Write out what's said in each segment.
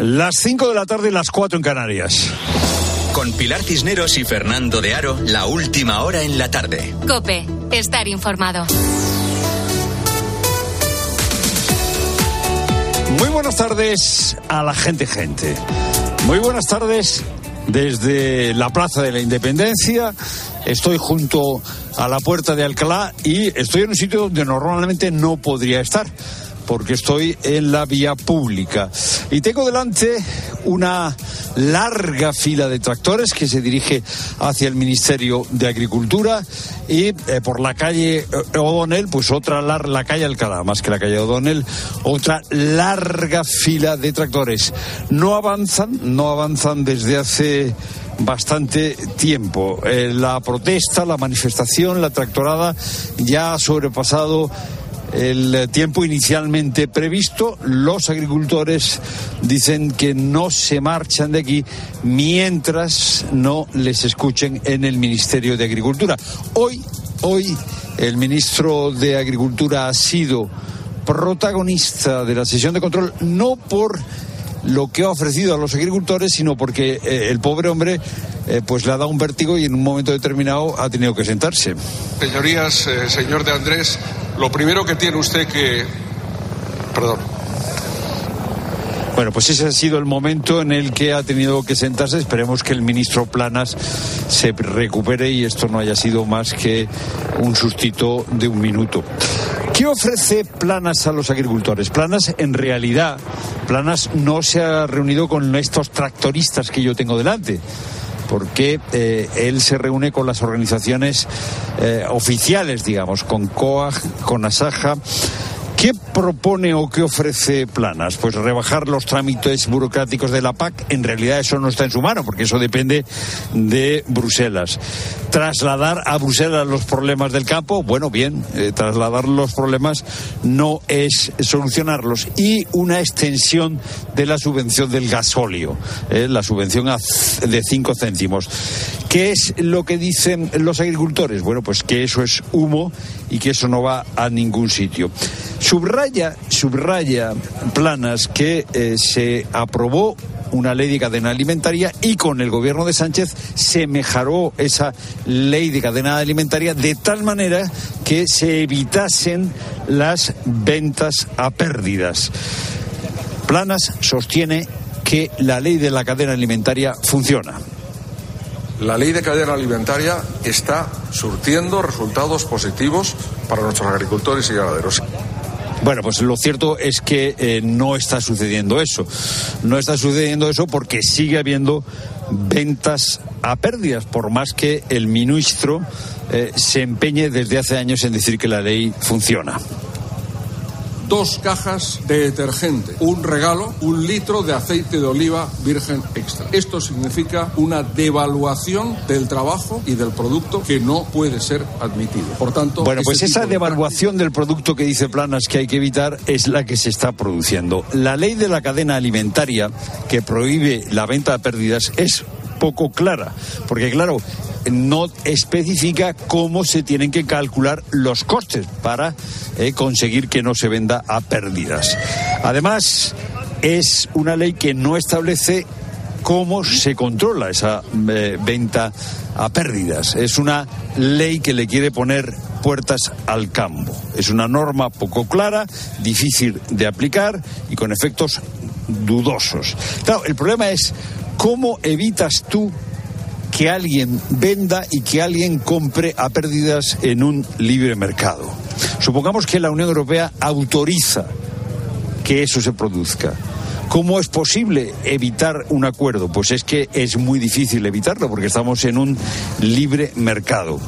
Las 5 de la tarde y las 4 en Canarias. Con Pilar Cisneros y Fernando de Aro, la última hora en la tarde. Cope, estar informado. Muy buenas tardes a la gente, gente. Muy buenas tardes desde la Plaza de la Independencia. Estoy junto a la Puerta de Alcalá y estoy en un sitio donde normalmente no podría estar porque estoy en la vía pública. Y tengo delante una larga fila de tractores que se dirige hacia el Ministerio de Agricultura y eh, por la calle eh, O'Donnell, pues otra la calle Alcalá, más que la calle O'Donnell, otra larga fila de tractores. No avanzan, no avanzan desde hace bastante tiempo. Eh, la protesta, la manifestación, la tractorada ya ha sobrepasado el tiempo inicialmente previsto. Los agricultores dicen que no se marchan de aquí mientras no les escuchen en el Ministerio de Agricultura. Hoy, hoy, el ministro de Agricultura ha sido protagonista de la sesión de control, no por lo que ha ofrecido a los agricultores, sino porque eh, el pobre hombre eh, pues le ha dado un vértigo y en un momento determinado ha tenido que sentarse. Señorías, eh, señor de Andrés, lo primero que tiene usted que... Perdón. Bueno, pues ese ha sido el momento en el que ha tenido que sentarse. Esperemos que el ministro Planas se recupere y esto no haya sido más que un sustito de un minuto. ¿Qué ofrece Planas a los agricultores? Planas, en realidad, Planas no se ha reunido con estos tractoristas que yo tengo delante porque eh, él se reúne con las organizaciones eh, oficiales, digamos, con COAG, con ASAJA, ¿Qué propone o qué ofrece Planas? Pues rebajar los trámites burocráticos de la PAC. En realidad eso no está en su mano, porque eso depende de Bruselas. Trasladar a Bruselas los problemas del campo, bueno, bien, eh, trasladar los problemas no es solucionarlos. Y una extensión de la subvención del gasóleo, eh, la subvención de 5 céntimos. ¿Qué es lo que dicen los agricultores? Bueno, pues que eso es humo y que eso no va a ningún sitio. Subraya, subraya Planas que eh, se aprobó una ley de cadena alimentaria y con el gobierno de Sánchez se mejoró esa ley de cadena alimentaria de tal manera que se evitasen las ventas a pérdidas. Planas sostiene que la ley de la cadena alimentaria funciona. La ley de cadena alimentaria está surtiendo resultados positivos para nuestros agricultores y ganaderos. Bueno, pues lo cierto es que eh, no está sucediendo eso. No está sucediendo eso porque sigue habiendo ventas a pérdidas, por más que el ministro eh, se empeñe desde hace años en decir que la ley funciona dos cajas de detergente, un regalo, un litro de aceite de oliva virgen extra. Esto significa una devaluación del trabajo y del producto que no puede ser admitido. Por tanto, bueno, pues esa devaluación del producto que dice Planas que hay que evitar es la que se está produciendo. La ley de la cadena alimentaria que prohíbe la venta de pérdidas es poco clara, porque claro, no especifica cómo se tienen que calcular los costes para eh, conseguir que no se venda a pérdidas. Además, es una ley que no establece cómo se controla esa eh, venta a pérdidas. Es una ley que le quiere poner puertas al campo. Es una norma poco clara, difícil de aplicar y con efectos dudosos. Claro, el problema es cómo evitas tú que alguien venda y que alguien compre a pérdidas en un libre mercado. Supongamos que la Unión Europea autoriza que eso se produzca. ¿Cómo es posible evitar un acuerdo? Pues es que es muy difícil evitarlo porque estamos en un libre mercado.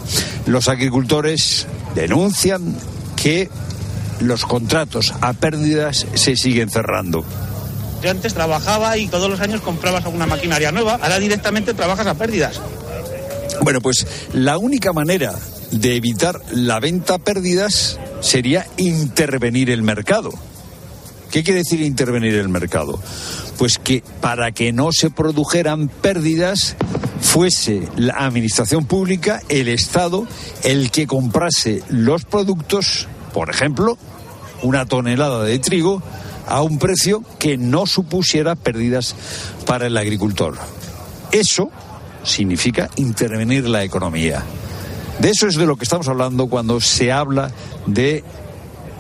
Los agricultores denuncian que los contratos a pérdidas se siguen cerrando. Antes trabajaba y todos los años comprabas alguna maquinaria nueva, ahora directamente trabajas a pérdidas. Bueno, pues la única manera de evitar la venta a pérdidas sería intervenir el mercado. ¿Qué quiere decir intervenir el mercado? Pues que para que no se produjeran pérdidas fuese la administración pública, el Estado, el que comprase los productos, por ejemplo, una tonelada de trigo a un precio que no supusiera pérdidas para el agricultor. Eso significa intervenir la economía. De eso es de lo que estamos hablando cuando se habla de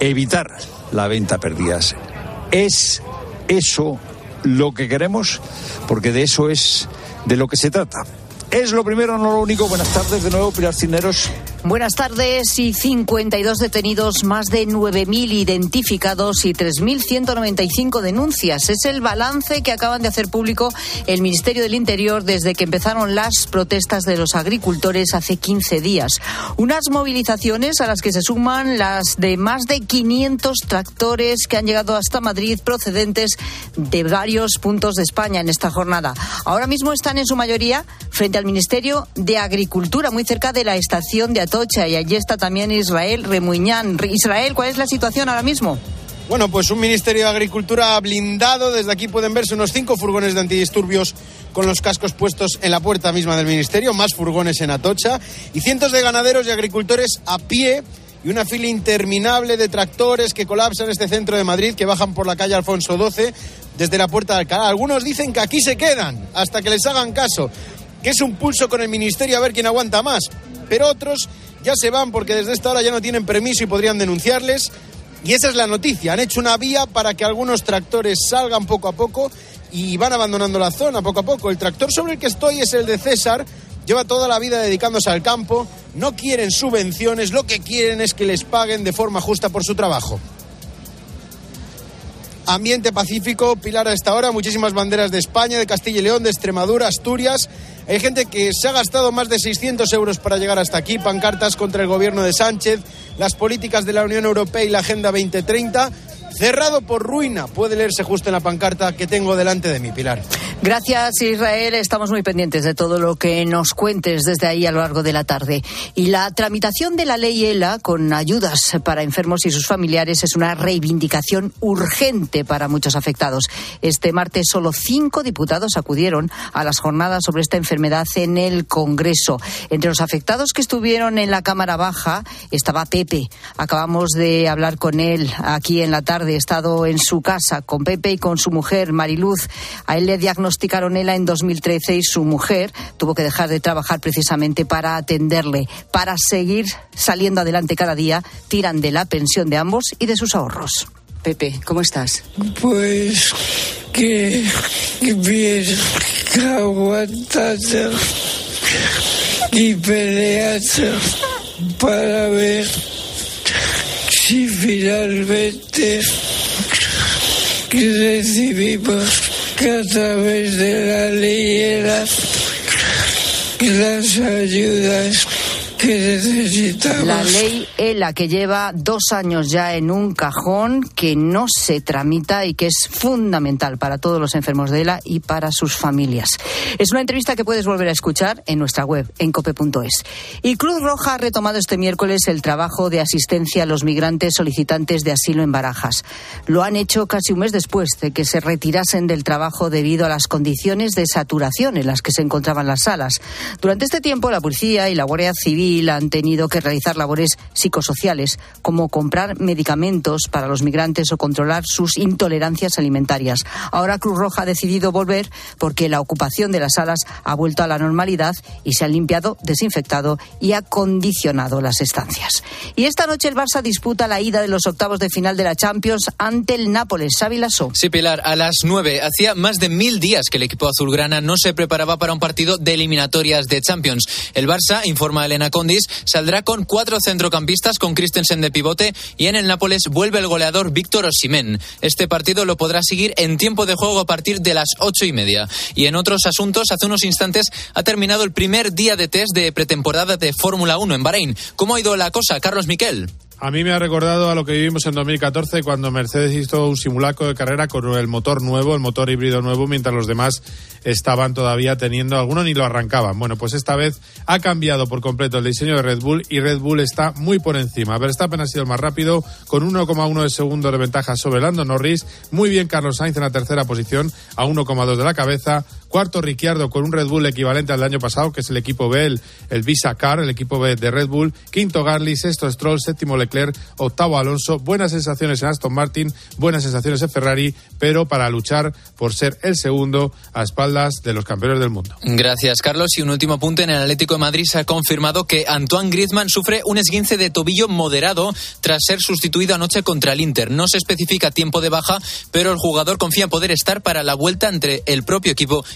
evitar la venta a pérdidas. ¿Es eso lo que queremos? Porque de eso es de lo que se trata. Es lo primero, no lo único. Buenas tardes de nuevo, Pilar Cineros. Buenas tardes y 52 detenidos, más de 9.000 identificados y 3.195 denuncias. Es el balance que acaban de hacer público el Ministerio del Interior desde que empezaron las protestas de los agricultores hace 15 días. Unas movilizaciones a las que se suman las de más de 500 tractores que han llegado hasta Madrid procedentes de varios puntos de España en esta jornada. Ahora mismo están en su mayoría frente al Ministerio de Agricultura, muy cerca de la estación de Atocha y allí está también Israel Remuñán. Israel, ¿cuál es la situación ahora mismo? Bueno, pues un Ministerio de Agricultura blindado. Desde aquí pueden verse unos cinco furgones de antidisturbios con los cascos puestos en la puerta misma del Ministerio, más furgones en Atocha y cientos de ganaderos y agricultores a pie y una fila interminable de tractores que colapsan este centro de Madrid, que bajan por la calle Alfonso XII desde la puerta de Alcalá. Algunos dicen que aquí se quedan hasta que les hagan caso, que es un pulso con el Ministerio a ver quién aguanta más pero otros ya se van porque desde esta hora ya no tienen permiso y podrían denunciarles. Y esa es la noticia. Han hecho una vía para que algunos tractores salgan poco a poco y van abandonando la zona poco a poco. El tractor sobre el que estoy es el de César. Lleva toda la vida dedicándose al campo. No quieren subvenciones, lo que quieren es que les paguen de forma justa por su trabajo. Ambiente pacífico, Pilar a esta hora, muchísimas banderas de España, de Castilla y León, de Extremadura, Asturias. Hay gente que se ha gastado más de 600 euros para llegar hasta aquí, pancartas contra el gobierno de Sánchez, las políticas de la Unión Europea y la Agenda 2030 cerrado por ruina. Puede leerse justo en la pancarta que tengo delante de mi Pilar. Gracias, Israel. Estamos muy pendientes de todo lo que nos cuentes desde ahí a lo largo de la tarde. Y la tramitación de la ley ELA con ayudas para enfermos y sus familiares es una reivindicación urgente para muchos afectados. Este martes solo cinco diputados acudieron a las jornadas sobre esta enfermedad en el Congreso. Entre los afectados que estuvieron en la Cámara Baja estaba Pepe. Acabamos de hablar con él aquí en la tarde de estado en su casa con Pepe y con su mujer Mariluz. A él le diagnosticaron ELA en 2013 y su mujer tuvo que dejar de trabajar precisamente para atenderle. Para seguir saliendo adelante cada día, tiran de la pensión de ambos y de sus ahorros. Pepe, ¿cómo estás? Pues que, bien, aguantando y peleando para ver finalmente recibimos que a través de la ley las ayudas la ley ELA que lleva dos años ya en un cajón que no se tramita y que es fundamental para todos los enfermos de ELA y para sus familias. Es una entrevista que puedes volver a escuchar en nuestra web, en cope.es. Y Cruz Roja ha retomado este miércoles el trabajo de asistencia a los migrantes solicitantes de asilo en Barajas. Lo han hecho casi un mes después de que se retirasen del trabajo debido a las condiciones de saturación en las que se encontraban las salas. Durante este tiempo, la policía y la Guardia Civil han tenido que realizar labores psicosociales, como comprar medicamentos para los migrantes o controlar sus intolerancias alimentarias. Ahora Cruz Roja ha decidido volver porque la ocupación de las salas ha vuelto a la normalidad y se han limpiado, desinfectado y acondicionado las estancias. Y esta noche el Barça disputa la ida de los octavos de final de la Champions ante el Nápoles. Xavi Sí, Pilar, a las nueve. Hacía más de mil días que el equipo azulgrana no se preparaba para un partido de eliminatorias de Champions. El Barça, informa Elena saldrá con cuatro centrocampistas con Christensen de pivote y en el Nápoles vuelve el goleador Víctor Osimén. Este partido lo podrá seguir en tiempo de juego a partir de las ocho y media. Y en otros asuntos, hace unos instantes ha terminado el primer día de test de pretemporada de Fórmula 1 en Bahrein. ¿Cómo ha ido la cosa, Carlos Miquel? A mí me ha recordado a lo que vivimos en 2014 cuando Mercedes hizo un simulacro de carrera con el motor nuevo, el motor híbrido nuevo, mientras los demás estaban todavía teniendo, algunos ni lo arrancaban. Bueno, pues esta vez ha cambiado por completo el diseño de Red Bull y Red Bull está muy por encima. Verstappen ha sido el más rápido con 1,1 de segundo de ventaja sobre Lando Norris. Muy bien Carlos Sainz en la tercera posición a 1,2 de la cabeza Cuarto, Ricciardo con un Red Bull equivalente al año pasado, que es el equipo B, el, el Visa Car, el equipo B de Red Bull. Quinto, Garly. Sexto, Stroll. Séptimo, Leclerc. Octavo, Alonso. Buenas sensaciones en Aston Martin, buenas sensaciones en Ferrari, pero para luchar por ser el segundo a espaldas de los campeones del mundo. Gracias, Carlos. Y un último punto en el Atlético de Madrid se ha confirmado que Antoine Griezmann sufre un esguince de tobillo moderado tras ser sustituido anoche contra el Inter. No se especifica tiempo de baja, pero el jugador confía en poder estar para la vuelta entre el propio equipo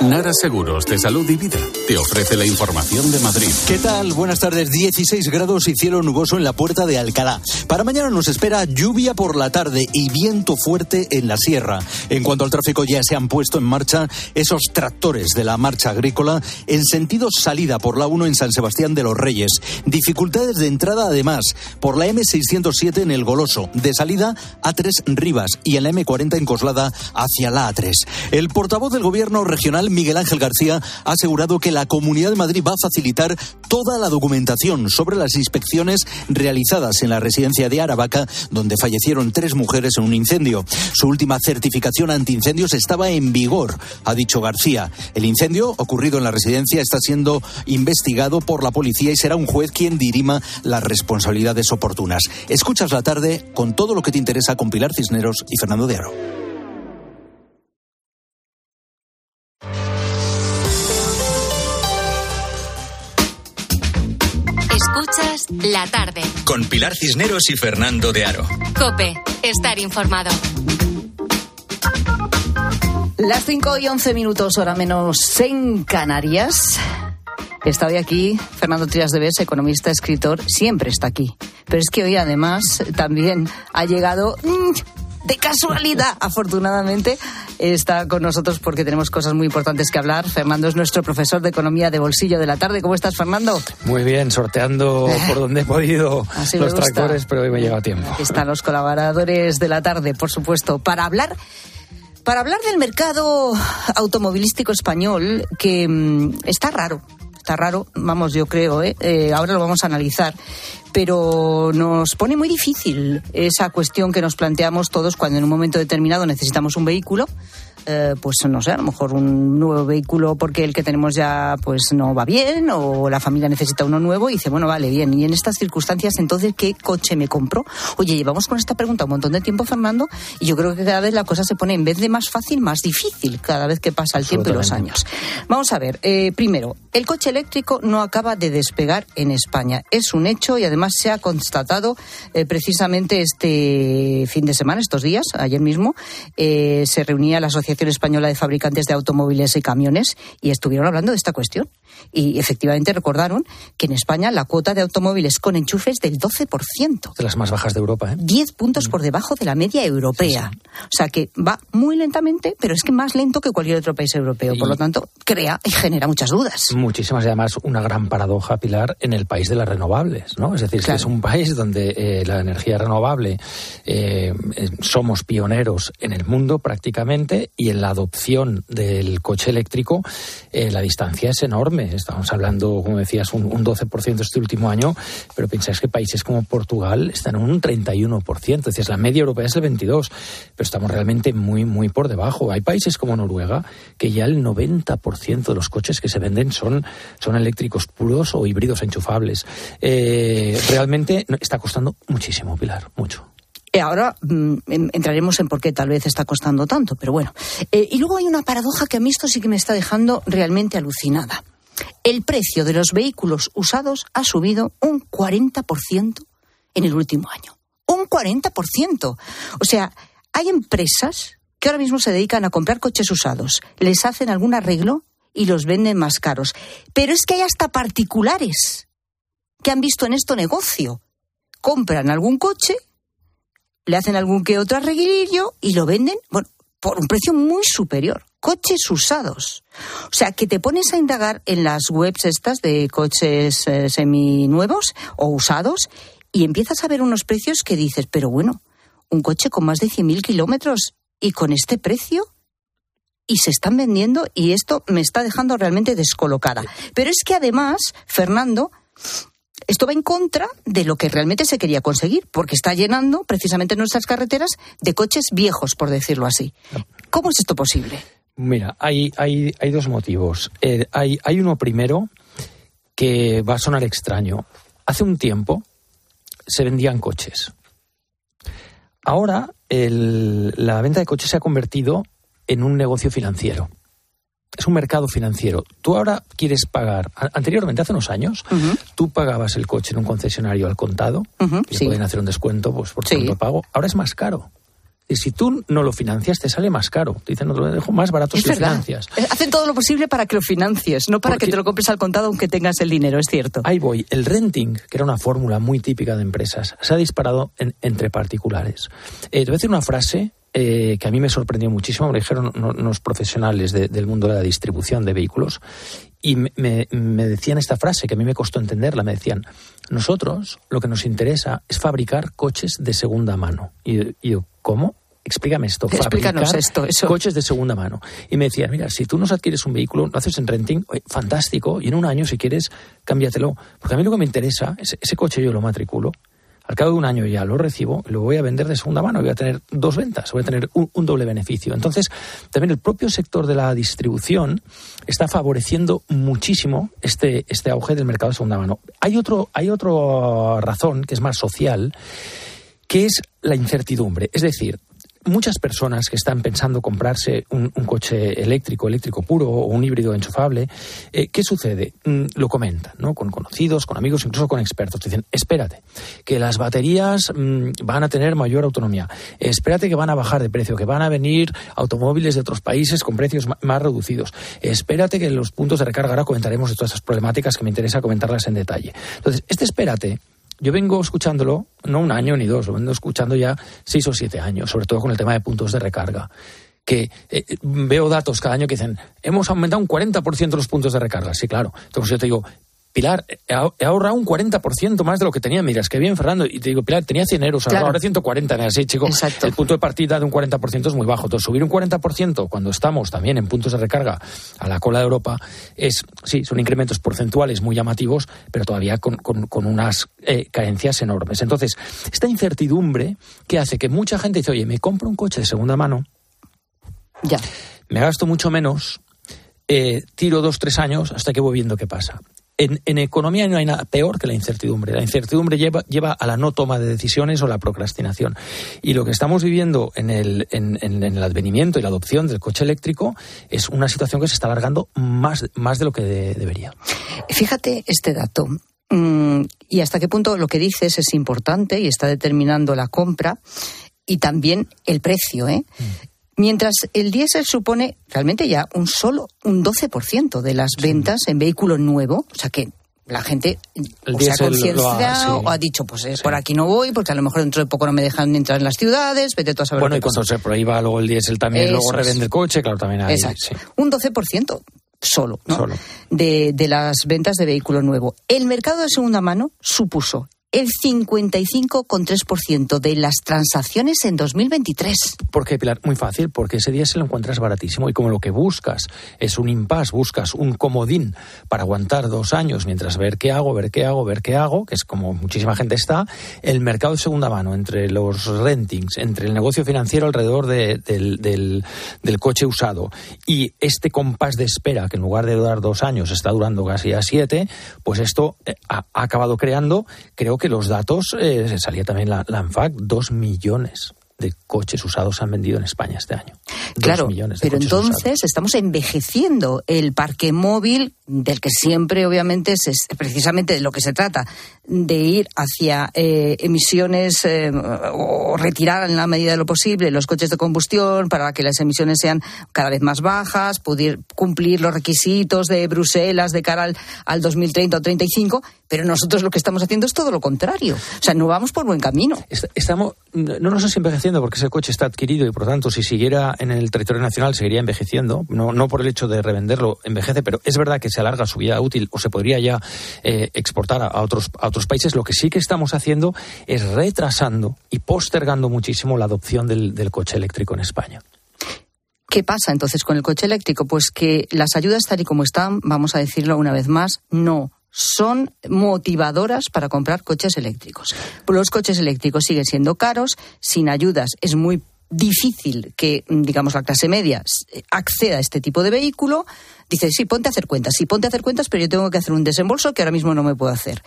Nara Seguros de Salud y Vida te ofrece la información de Madrid. ¿Qué tal? Buenas tardes. 16 grados y cielo nuboso en la puerta de Alcalá. Para mañana nos espera lluvia por la tarde y viento fuerte en la sierra. En cuanto al tráfico, ya se han puesto en marcha esos tractores de la marcha agrícola en sentido salida por la 1 en San Sebastián de los Reyes. Dificultades de entrada, además, por la M607 en el Goloso. De salida, A3 Rivas y en la M40 en Coslada hacia la A3. El portavoz del gobierno regional, Miguel Ángel García, ha asegurado que la Comunidad de Madrid va a facilitar toda la documentación sobre las inspecciones realizadas en la residencia de Aravaca, donde fallecieron tres mujeres en un incendio. Su última certificación antiincendios estaba en vigor, ha dicho García. El incendio ocurrido en la residencia está siendo investigado por la policía y será un juez quien dirima las responsabilidades oportunas. Escuchas la tarde con todo lo que te interesa con Pilar Cisneros y Fernando de Aro. La tarde. Con Pilar Cisneros y Fernando de Aro. Cope, estar informado. Las 5 y 11 minutos, hora menos en Canarias. Está hoy aquí Fernando Trias de Bes, economista, escritor, siempre está aquí. Pero es que hoy además también ha llegado mm, de casualidad, afortunadamente, está con nosotros porque tenemos cosas muy importantes que hablar. Fernando es nuestro profesor de economía de bolsillo de la tarde. ¿Cómo estás, Fernando? Muy bien, sorteando por donde he podido Así los tractores, pero hoy me ha llegado a tiempo. Aquí están los colaboradores de la tarde, por supuesto, para hablar. Para hablar del mercado automovilístico español, que mm, está raro, está raro, vamos, yo creo, ¿eh? Eh, ahora lo vamos a analizar, pero nos pone muy difícil esa cuestión que nos planteamos todos cuando en un momento determinado necesitamos un vehículo, eh, pues no sé, a lo mejor un nuevo vehículo porque el que tenemos ya pues no va bien o la familia necesita uno nuevo y dice, bueno, vale, bien, y en estas circunstancias entonces, ¿qué coche me compro? Oye, llevamos con esta pregunta un montón de tiempo, Fernando, y yo creo que cada vez la cosa se pone en vez de más fácil, más difícil cada vez que pasa el tiempo y los años. Vamos a ver, eh, primero, el coche eléctrico no acaba de despegar en España. Es un hecho y además se ha constatado eh, precisamente este fin de semana, estos días, ayer mismo, eh, se reunía la Asociación Española de Fabricantes de Automóviles y Camiones y estuvieron hablando de esta cuestión. Y efectivamente recordaron que en España la cuota de automóviles con enchufe es del 12%. De las más bajas de Europa, ¿eh? 10 puntos por debajo de la media europea. O sea que va muy lentamente, pero es que más lento que cualquier otro país europeo. Por lo tanto, crea y genera muchas dudas. Muchísimas y además una gran paradoja, Pilar, en el país de las renovables, ¿no? Es decir, que es un país donde eh, la energía renovable eh, eh, somos pioneros en el mundo prácticamente y en la adopción del coche eléctrico eh, la distancia es enorme. Estamos hablando, como decías, un, un 12% este último año, pero pensáis que países como Portugal están en un 31%. Es la media europea es el 22%, pero estamos realmente muy, muy por debajo. Hay países como Noruega que ya el 90% de los coches que se venden son, son eléctricos puros o híbridos enchufables. Eh, realmente está costando muchísimo, Pilar, mucho. Eh, Ahora mm, en- entraremos en por qué tal vez está costando tanto, pero bueno. Eh, y luego hay una paradoja que a mí esto sí que me está dejando realmente alucinada. El precio de los vehículos usados ha subido un 40% en el último año. Un 40%. O sea, hay empresas que ahora mismo se dedican a comprar coches usados, les hacen algún arreglo y los venden más caros. Pero es que hay hasta particulares que han visto en esto negocio. Compran algún coche le hacen algún que otro arreglillo y lo venden, bueno, por un precio muy superior. Coches usados. O sea, que te pones a indagar en las webs estas de coches eh, seminuevos o usados y empiezas a ver unos precios que dices, pero bueno, un coche con más de 100.000 kilómetros y con este precio y se están vendiendo y esto me está dejando realmente descolocada. Pero es que además, Fernando, Esto va en contra de lo que realmente se quería conseguir, porque está llenando precisamente nuestras carreteras de coches viejos, por decirlo así. ¿Cómo es esto posible? Mira, hay, hay, hay dos motivos. Eh, hay, hay uno primero que va a sonar extraño. Hace un tiempo se vendían coches. Ahora la venta de coches se ha convertido en un negocio financiero. Es un mercado financiero. Tú ahora quieres pagar. Anteriormente, hace unos años, tú pagabas el coche en un concesionario al contado y pueden hacer un descuento pues, por tu pago. Ahora es más caro. Y si tú no lo financias, te sale más caro. Te dicen, no te lo dejo más barato si lo financias. Eh, hacen todo lo posible para que lo financies, no para que te lo compres al contado aunque tengas el dinero, es cierto. Ahí voy. El renting, que era una fórmula muy típica de empresas, se ha disparado entre particulares. Eh, te voy a decir una frase eh, que a mí me sorprendió muchísimo, me dijeron unos profesionales del mundo de la distribución de vehículos, y me, me, decían esta frase que a mí me costó entenderla, me decían, nosotros lo que nos interesa es fabricar coches de segunda mano. Y, yo, ¿cómo? Explícame esto. Explícanos esto, eso. Coches de segunda mano. Y me decían, mira, si tú nos adquieres un vehículo, lo haces en renting, fantástico, y en un año, si quieres, cámbiatelo. Porque a mí lo que me interesa, es, ese coche yo lo matriculo, al cabo de un año ya lo recibo, lo voy a vender de segunda mano, voy a tener dos ventas, voy a tener un, doble beneficio. Entonces, también el propio sector de la distribución está favoreciendo muchísimo este, este auge del mercado de segunda mano. Hay otro, hay otra razón que es más social, que es la incertidumbre. Es decir, muchas personas que están pensando comprarse un, coche eléctrico, eléctrico puro o un híbrido enchufable, eh, ¿qué sucede? Mm, lo comentan, ¿no? Con conocidos, con amigos, incluso con expertos. Dicen, espérate, que las baterías mm, van a tener mayor autonomía. Espérate que van a bajar de precio, que van a venir automóviles de otros países con precios más reducidos. Espérate que los puntos de recarga, ahora comentaremos de todas esas problemáticas que me interesa comentarlas en detalle. Entonces, este espérate yo vengo escuchándolo, no un año ni dos, lo vengo escuchando ya seis o siete años, sobre todo con el tema de puntos de recarga. Que eh, veo datos cada año que dicen, hemos aumentado un 40% los puntos de recarga. Sí, claro. Entonces yo te digo, Pilar, he ahorrado un 40% más de lo que tenía. Mira, es que bien, Fernando. Y te digo, Pilar, tenía 100 euros, ahora 140. Así, chico, el punto de partida de un 40% es muy bajo. Entonces, subir un 40% cuando estamos también en puntos de recarga a la cola de Europa es, sí, son incrementos porcentuales muy llamativos, pero todavía con, unas eh, carencias enormes. Entonces, esta incertidumbre que hace que mucha gente dice, oye, me compro un coche de segunda mano. Ya. Me gasto mucho menos, eh, tiro dos, tres años hasta que voy viendo qué pasa. En, economía no hay nada peor que la incertidumbre. La incertidumbre lleva, lleva a la no toma de decisiones o la procrastinación. Y lo que estamos viviendo en el, en, el advenimiento y la adopción del coche eléctrico es una situación que se está alargando más, más de lo que debería. Fíjate este dato. Mm, y hasta qué punto lo que dices es importante y está determinando la compra y también el precio. ¿eh? Mm. Mientras el diésel supone realmente ya un solo, un 12% de las ventas en vehículo nuevo, o sea que la gente se ha concienciado o ha dicho, pues eh, por aquí no voy, porque a lo mejor dentro de poco no me dejan entrar en las ciudades, vete tú a saber Bueno, y cuando se prohíba luego el diésel también, luego revende el coche, claro, también hay. Exacto. Un 12% solo, ¿no? solo. De, de las ventas de vehículo nuevo. El mercado de segunda mano supuso el 55,3% de las transacciones en 2023. ¿Por qué, Pilar? Muy fácil, porque ese día se lo encuentras baratísimo y como lo que buscas es un impasse, buscas un comodín para aguantar dos años mientras ver qué hago, ver qué hago, ver qué hago, que es como muchísima gente está, el mercado de segunda mano, entre los rentings, entre el negocio financiero alrededor del, del, coche usado y este compás de espera, que en lugar de durar dos años está durando casi a siete, pues esto eh, ha acabado creando, creo que que los datos, eh, salía también la, la ANFAC, dos millones de coches usados han vendido en España este año. Claro, pero entonces estamos envejeciendo el parque móvil del que siempre obviamente es, precisamente de lo que se trata, de ir hacia eh, emisiones eh, o retirar en la medida de lo posible los coches de combustión para que las emisiones sean cada vez más bajas, poder cumplir los requisitos de Bruselas de cara al, al 2030 o 35, pero nosotros lo que estamos haciendo es todo lo contrario. O sea, no vamos por buen camino. Estamos, no nos estamos envejeciendo porque ese coche está adquirido y por tanto si siguiera en el territorio nacional seguiría envejeciendo, no, no por el hecho de revenderlo envejece, pero es verdad que se alarga su vida útil o se podría ya eh, exportar a, otros, a otros países. Lo que sí que estamos haciendo es retrasando y postergando muchísimo la adopción del, del coche eléctrico en España. ¿Qué pasa entonces con el coche eléctrico? Pues que las ayudas tal y como están, vamos a decirlo una vez más, no son motivadoras para comprar coches eléctricos. Los coches eléctricos siguen siendo caros, sin ayudas es muy difícil que, digamos, la clase media acceda a este tipo de vehículo, dice, sí, ponte a hacer cuentas, sí, ponte a hacer cuentas, pero yo tengo que hacer un desembolso que ahora mismo no me puedo hacer.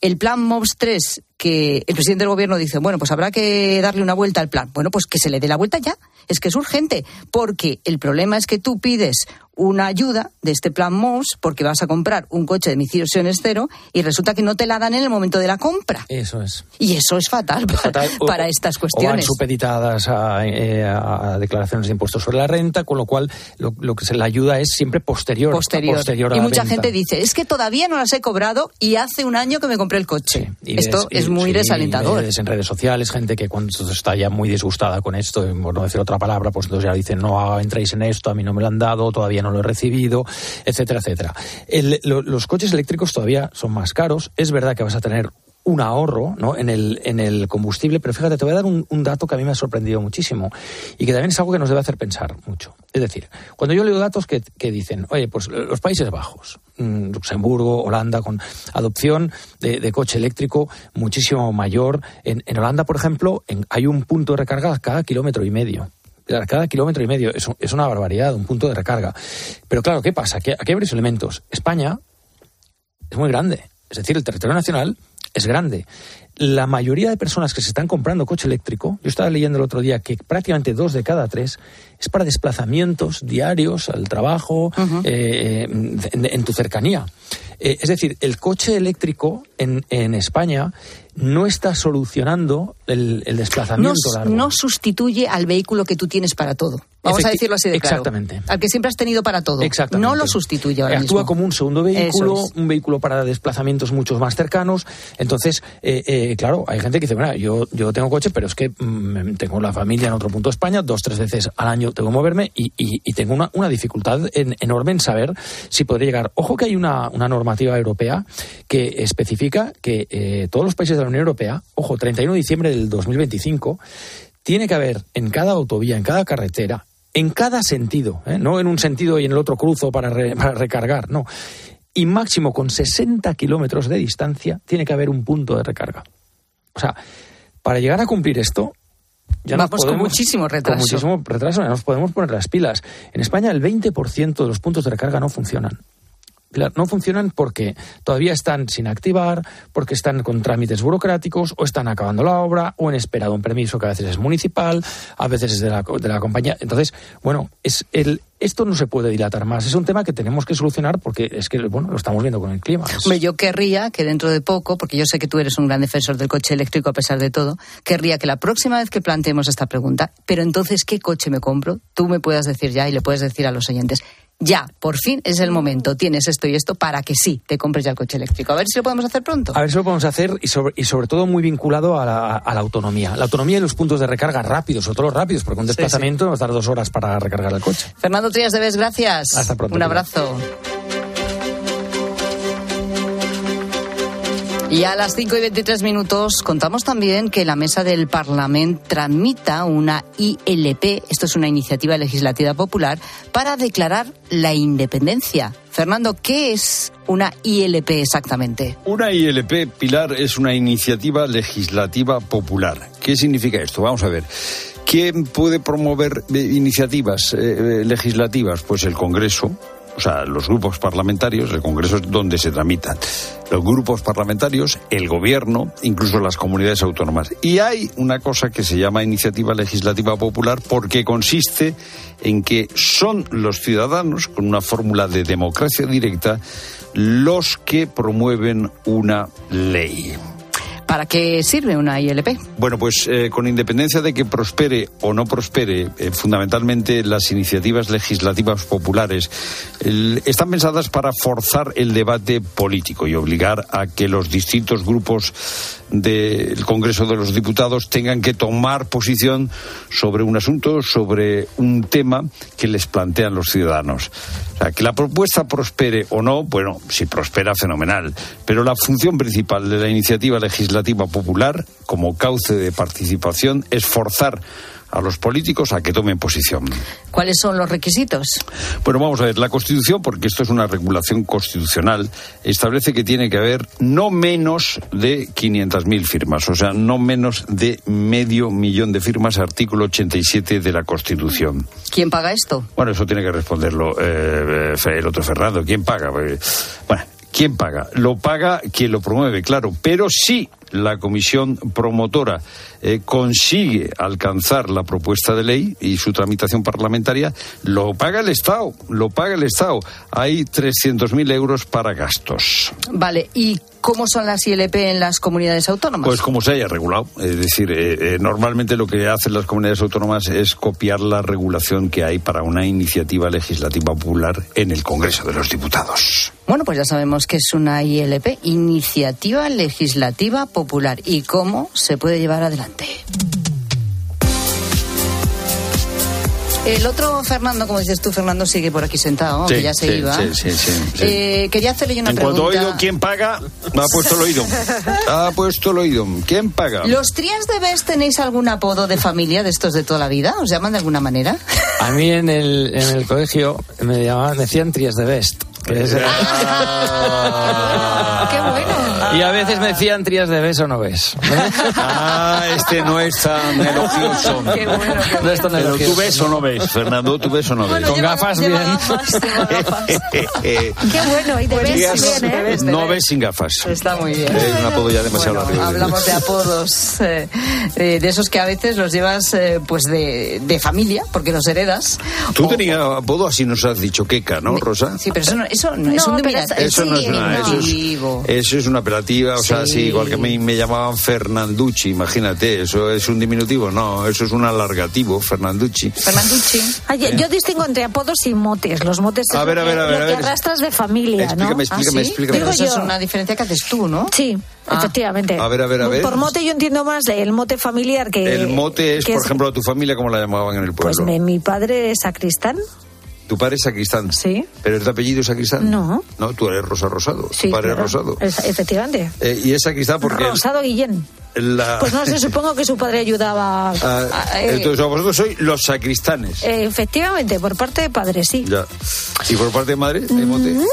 El plan MOVS 3, que el presidente del gobierno dice, bueno, pues habrá que darle una vuelta al plan. Bueno, pues que se le dé la vuelta ya. Es que es urgente, porque el problema es que tú pides una ayuda de este plan MOS porque vas a comprar un coche de emisiones cero y resulta que no te la dan en el momento de la compra. Eso es. Y eso es fatal, para, estas cuestiones. O van supeditadas eh, a, declaraciones de impuestos sobre la renta, con lo cual lo, que se le ayuda es siempre posterior. Posterior. y mucha gente dice, es que todavía no las he cobrado y hace un año que me compré el coche. esto es muy desalentador. en redes sociales, gente que cuando está ya muy disgustada con esto, por no decir otra palabra, pues entonces ya dicen, no entréis en esto, a mí no me lo han dado, todavía no lo he recibido, etcétera, etcétera. los coches eléctricos todavía son más caros. Es verdad que vas a tener un ahorro en, el, en el combustible, pero fíjate, te voy a dar un, dato que a mí me ha sorprendido muchísimo y que también es algo que nos debe hacer pensar mucho. Es decir, cuando yo leo datos que, dicen, oye, pues los Países Bajos, mm, Luxemburgo, Holanda, con adopción de, coche eléctrico muchísimo mayor. En, Holanda, por ejemplo, hay un punto de recarga cada kilómetro y medio cada kilómetro y medio. Es, es, una barbaridad, un punto de recarga. Pero claro, ¿qué pasa? Aquí, aquí hay varios elementos. España es muy grande. Es decir, el territorio nacional es grande. La mayoría de personas que se están comprando coche eléctrico, yo estaba leyendo el otro día que prácticamente dos de cada tres es para desplazamientos diarios al trabajo, eh, en, tu cercanía. Eh, es decir, el coche eléctrico en, en España no está solucionando el, desplazamiento no, largo. No sustituye al vehículo que tú tienes para todo. Vamos a decirlo así de claro. Exactamente. Al que siempre has tenido para todo. Exactamente. No lo sustituye ahora Actúa como un segundo vehículo, un vehículo para desplazamientos mucho más cercanos. Entonces, eh, eh, claro, hay gente que dice, bueno, yo, yo tengo coche, pero es que mm, tengo la familia en otro punto de España, dos, tres veces al año tengo que moverme y, tengo una, una dificultad enorme en saber si podré llegar. Ojo que hay una, una normativa europea que especifica que eh, todos los países de la Unión Europea, ojo, 31 de diciembre del 2025, tiene que haber en cada autovía, en cada carretera, en cada sentido, ¿eh? no en un sentido y en el otro cruzo para, para recargar, no. Y máximo con 60 kilómetros de distancia tiene que haber un punto de recarga. O sea, para llegar a cumplir esto, ya Vamos podemos, con muchísimo retraso. Con muchísimo retraso, ya nos podemos poner las pilas. En España el 20% de los puntos de recarga no funcionan no funcionan porque todavía están sin activar, porque están con trámites burocráticos, o están acabando la obra, o en espera de un permiso que a veces es municipal, a veces es de la, de la compañía. Entonces, bueno, es el, esto no se puede dilatar más. Es un tema que tenemos que solucionar porque es que, bueno, lo estamos viendo con el clima. Hombre, yo querría que dentro de poco, porque yo sé que tú eres un gran defensor del coche eléctrico a pesar de todo, querría que la próxima vez que planteemos esta pregunta, pero entonces, ¿qué coche me compro? Tú me puedas decir ya y le puedes decir a los oyentes, ya, por fin es el momento, tienes esto y esto para que sí te compres ya el coche eléctrico. A ver si lo podemos hacer pronto. A ver si lo podemos hacer y sobre, y sobre todo muy vinculado a la, autonomía. La autonomía y los puntos de recarga rápidos, sobre todo rápidos, porque un desplazamiento va a tardar dos horas para recargar el coche. Fernando Trías de Ves, gracias. Hasta pronto. Un abrazo. Y a las 5 y 23 minutos contamos también que la mesa del Parlamento tramita una ILP, esto es una iniciativa legislativa popular, para declarar la independencia. Fernando, ¿qué es una ILP exactamente? Una ILP, Pilar, es una iniciativa legislativa popular. ¿Qué significa esto? Vamos a ver. ¿Quién puede promover eh, iniciativas eh, eh, legislativas? Pues el Congreso, o sea, los grupos parlamentarios, el Congreso es donde se tramitan. Los grupos parlamentarios, el gobierno, incluso las comunidades autónomas. Y hay una cosa que se llama iniciativa legislativa popular porque consiste en que son los ciudadanos, con una fórmula de democracia directa, los que promueven una ley. ¿Para qué sirve una ILP? Bueno, pues eh, con independencia de que prospere o no prospere, eh, fundamentalmente las iniciativas legislativas populares están pensadas para forzar el debate político y obligar a que los distintos grupos del Congreso de los Diputados tengan que tomar posición sobre un asunto, sobre un tema que les plantean los ciudadanos. Que la propuesta prospere o no, bueno, si prospera, fenomenal. Pero la función principal de la iniciativa legislativa popular, como cauce de participación, es forzar a los políticos a que tomen posición. ¿Cuáles son los requisitos? Bueno, vamos a ver, la Constitución, porque esto es una regulación constitucional, establece que tiene que haber no menos de 500.000 firmas, o sea, no menos de medio millón de firmas, artículo 87 de la Constitución. ¿Quién paga esto? Bueno, eso tiene que responderlo eh, eh el otro Fernando. ¿Quién paga? Bueno, ¿quién paga? Lo paga quien lo promueve, claro, pero sí la comisión promotora eh, consigue alcanzar la propuesta de ley y su tramitación parlamentaria, lo paga el Estado, lo paga el Estado. Hay 300.000 euros para gastos. Vale, ¿y cómo son las ILP en las comunidades autónomas? Pues como se haya regulado. Es decir, eh, eh, normalmente lo que hacen las comunidades autónomas es copiar la regulación que hay para una iniciativa legislativa popular en el Congreso de los Diputados. Bueno, pues ya sabemos que es una ILP, Iniciativa Legislativa Popular, y cómo se puede llevar adelante. El otro Fernando, como dices tú, Fernando sigue por aquí sentado, que ya se iba. Sí, sí, sí, eh, quería hacerle una en pregunta. En cuanto oído quién paga, me ha puesto el oído. ha puesto el oído. ¿Quién paga? ¿Los Trías de Best tenéis algún apodo de familia de estos de toda la vida? ¿Os llaman de alguna manera? A mí en el, en el colegio me llamaban, decían Trías de Best. Que es... Ah, ¡Qué bueno! Y a veces me decían trías de ves o no ves. Ah, este no es tan elogioso. Qué bueno. No es tan Pero elogioso. tú ves o no ves, Fernando, tú ves o no ves. Bueno, Con lleva- gafas lleva bien. gafas, gafas. Qué bueno, y de Pues ves días- bien, ¿eh? no ves sin gafas. Está muy bien. Es un apodo ya demasiado Bueno, largo. hablamos de apodos, eh, eh, de esos que a veces los llevas eh, pues de, de familia, porque los heredas. Tú O- tenías apodo, así nos has dicho, queca, ¿no, Rosa? Sí, pero eso no, eso no, es un es- Eso no es una, eso es, eso es una apelativa, o sea, Sí. igual que me, me llamaban Fernanducci, imagínate, eso es un diminutivo, no, eso es un alargativo, Fernanducci. Fernanducci. Ay, yo- yo distingo entre apodos y motes. Los motes es A ver, a que, ver, a ver, lo a que arrastras de familia, ¿no? Explícame, explícame, ¿Ah, sí? explícame. Pero eso Digo es una diferencia que haces tú, ¿no? Sí, Ah. efectivamente. A ver, a ver, a ver. Por mote yo entiendo más el mote familiar que... El mote es, que por ejemplo, a tu familia, como la llamaban en el Pues pueblo? mi, mi padre es sacristán. ¿Tu padre es sacristán? Sí. ¿Pero es de apellido sacristán? No. No, tú eres Rosa Rosado, Sí, tu padre claro. es Rosado. Es- efectivamente. Eh, y es sacristán porque... Rosado Guillén. la- Pues no sé, supongo que su padre ayudaba... Ah, a- eh, entonces, vosotros sois los sacristanes. eh, efectivamente, por parte de padre, sí. Ya. ¿Y por parte de madre? Mm,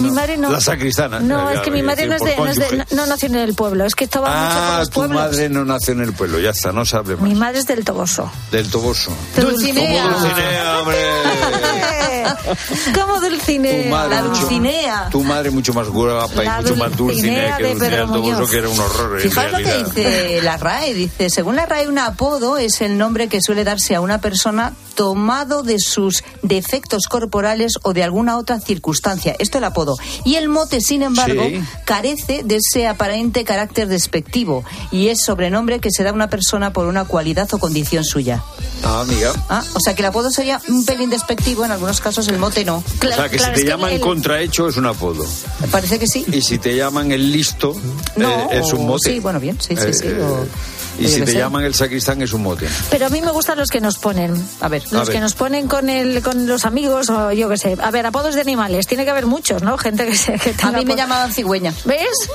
Mi madre no. La sacristana. No, Ya, es que mi madre no, es de, no, es de- no nació en el pueblo, es que estaba mucho por Ah, los tu pueblos. madre no nació en el pueblo, ya está, no sabe más. Mi madre es del Toboso. Del Toboso. Dulcinea. Dulcinea, hombre. ¿Cómo Dulcinea? Madre, La mucho- Dulcinea. Tu madre mucho más guapa y La mucho más Dulcinea que de Dulcinea Pedro Muñoz. que era un horror Fijaos lo que dice la RAE. Dice, según la RAE, un apodo es el nombre que suele darse a una persona tomado de sus defectos corporales o de alguna otra circunstancia. Esto es el apodo. Y el mote, sin embargo, Sí. carece de ese aparente carácter despectivo y es sobrenombre que se da a una persona por una cualidad o condición suya. Ah, amiga. Ah, o sea que el apodo sería un pelín despectivo, en algunos casos el mote no. o sea, que claro, si te llaman el- contrahecho es un apodo. Me parece que sí. Y si te llaman el listo No, eh, es un mote. sí, bueno, bien, sí, sí, sí, o- y si te sé. llaman el sacristán es un mote. Pero a mí me gustan los que nos ponen. A ver. Los A ver. que nos ponen con el, con los amigos o yo qué sé. A ver, apodos de animales. Tiene que haber muchos, ¿no? Gente que se que A mí me llamaban cigüeña. ¿Ves?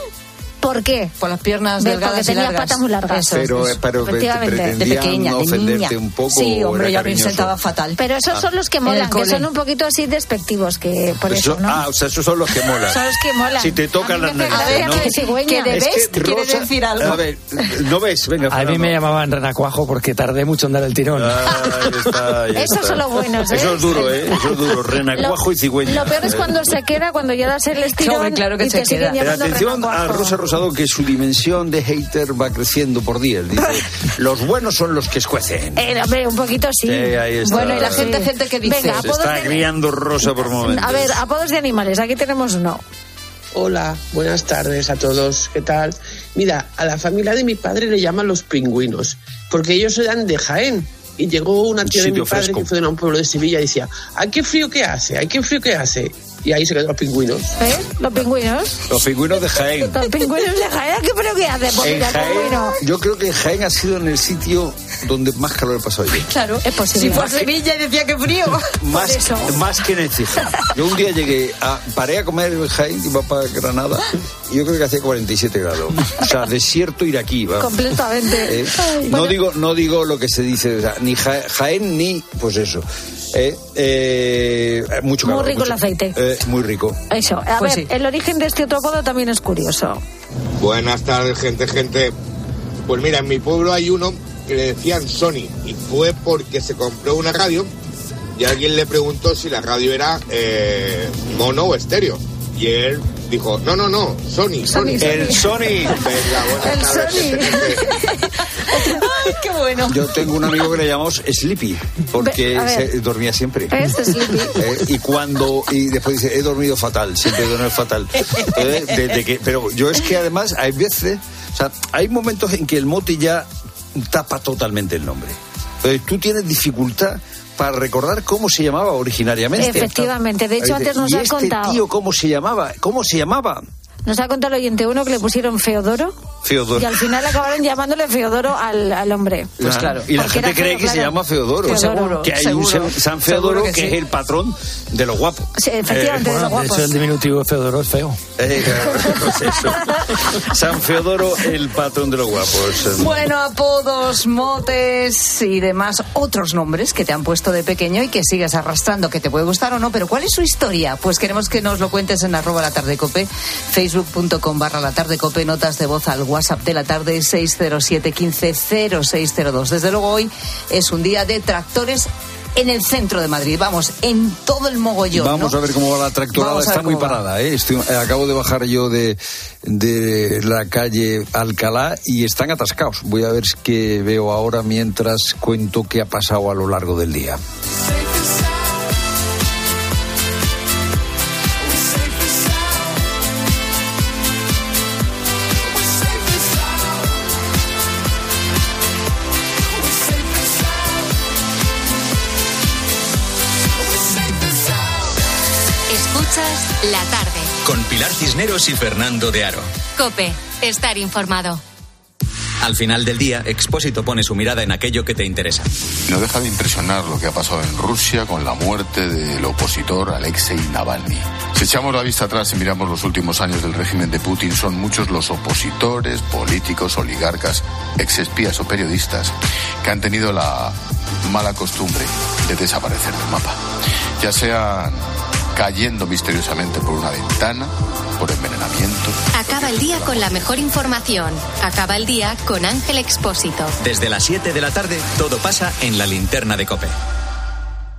¿Por qué? Por las piernas delgadas porque y tenía largas. patas muy largas. Pero, eso. eh, pero de pequeña, de ofenderte niña. un poco. Sí, hombre, yo a mí me sentaba fatal. Pero esos son los que el molan, que cole. son un poquito así despectivos, que por Eso- eso, ¿no? Ah, o sea, esos son los que molan. Son los que molan. Si te tocan las narices, ¿no? que cigüeña. Que de- Es que Quiere Rosa- decir algo. A ver, no ves, venga. A mí me llamaban renacuajo porque tardé mucho en dar el tirón. Ah, Esos son los buenos, ¿eh? Eso es duro, ¿eh? Eso es duro. Renacuajo y cigüeña. Lo peor es cuando se queda, cuando ya das el estirón Hombre, claro que y se te siguen llamando atención a. Rosa Rosado que su dimensión de hater va creciendo por días. Dice, los buenos son los que escuecen. Eh, hombre, un poquito sí. Sí, ahí está. Bueno, y la gente, gente que dice. Venga, Se apodos está de- criando Rosa por momentos. A ver, apodos de animales. Aquí tenemos uno. Hola, buenas tardes a todos. ¿Qué tal? Mira, a la familia de mi padre le llaman los pingüinos, porque ellos eran de Jaén. Y llegó una tía de mi padre fresco. que fue de un pueblo de Sevilla y decía, ¡ay, qué frío que hace! ¡ay, qué frío que hace! Y ahí se quedan los pingüinos. ¿Eh? Los pingüinos. Los pingüinos de Jaén. Los pingüinos de Jaén, ¿qué, pero qué hacen? Pues En mira, Jaén, pingüino. yo creo que Jaén ha sido en el sitio donde más calor he pasado yo. Claro, es posible. Si fue a Sevilla y decía que frío. Más, más que en Écija. Yo un día llegué, a, paré a comer en Jaén, iba para Granada, yo creo que hacía 47 grados. O sea, desierto iraquí. va. Completamente. Eh, Ay, no bueno. digo no digo lo que se dice, o sea, ni Ja- Jaén ni pues eso. Eh, eh, mucho Muy calor, rico mucho- el aceite. eh, muy rico. Eso. A Pues ver, sí. el origen de este otro apodo también es curioso. Buenas tardes, gente, gente. Pues mira, en mi pueblo hay uno que le decían Sony y fue porque se compró una radio y alguien le preguntó si la radio era eh, mono o estéreo. Y él dijo, no, no, no, Sony, Sony. El Sony. Venga, buenas. Ay, qué bueno. Yo tengo un amigo que le llamamos Sleepy, porque se- dormía siempre. Es Sleepy. Eh, y cuando y después dice he dormido fatal siempre duermo fatal Eh, desde que pero yo es que además hay veces o sea hay momentos en que el moti ya tapa totalmente el nombre Entonces, tú tienes dificultad para recordar cómo se llamaba originariamente Efectivamente. De hecho, antes nos ¿y ha este contado. tío cómo se llamaba cómo se llamaba Nos ha contado el oyente uno que le pusieron Feodoro Feodoro y al final acabaron llamándole Feodoro al, al hombre. Pues claro. Y la Porque gente cree feo, que se llama Feodoro. Pues seguro, que hay seguro. un San- Feodoro que, que sí. es el patrón de los guapos. Sí, efectivamente, Eh, de los De guapos. hecho, el diminutivo de Feodoro es feo. Eh, pues eso. San Feodoro, el patrón de los guapos. Bueno, apodos, motes y demás otros nombres que te han puesto de pequeño y que sigues arrastrando, que te puede gustar o no, pero ¿cuál es su historia? Pues queremos que nos lo cuentes en arroba la tarde cope, facebook.com barra la tarde cope, notas de voz al WhatsApp de la tarde 607 15 0602. Desde luego hoy es un día de tractores en el centro de Madrid, vamos, en todo el mogollón. Vamos ¿no? a ver cómo va la tractorada. Está muy parada. ¿eh? Estoy- eh, acabo de bajar yo de, de la calle Alcalá y están atascados. Voy a ver qué veo ahora mientras cuento qué ha pasado a lo largo del día. Cisneros y Fernando de Aro. Cope, estar informado. Al final del día, Expósito pone su mirada en aquello que te interesa. No deja de impresionar lo que ha pasado en Rusia con la muerte del opositor Alexei Navalny. Si echamos la vista atrás y miramos los últimos años del régimen de Putin, son muchos los opositores, políticos, oligarcas, exespías o periodistas que han tenido la mala costumbre de desaparecer del mapa. Ya sean cayendo misteriosamente por una ventana, por envenenamiento, Acaba el día con la mejor información. Acaba el día con Ángel Expósito. Desde las 7 de la tarde, todo pasa en la linterna de Cope.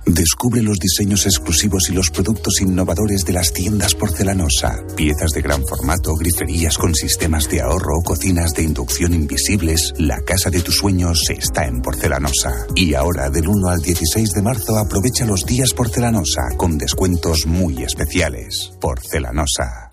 Descubre los diseños exclusivos y los productos innovadores de las tiendas porcelanosa. Piezas de gran formato, griferías con sistemas de ahorro, cocinas de inducción invisibles. La casa de tus sueños está en porcelanosa. Y ahora, del 1 al 16 de marzo, aprovecha los días porcelanosa con descuentos muy especiales. Porcelanosa.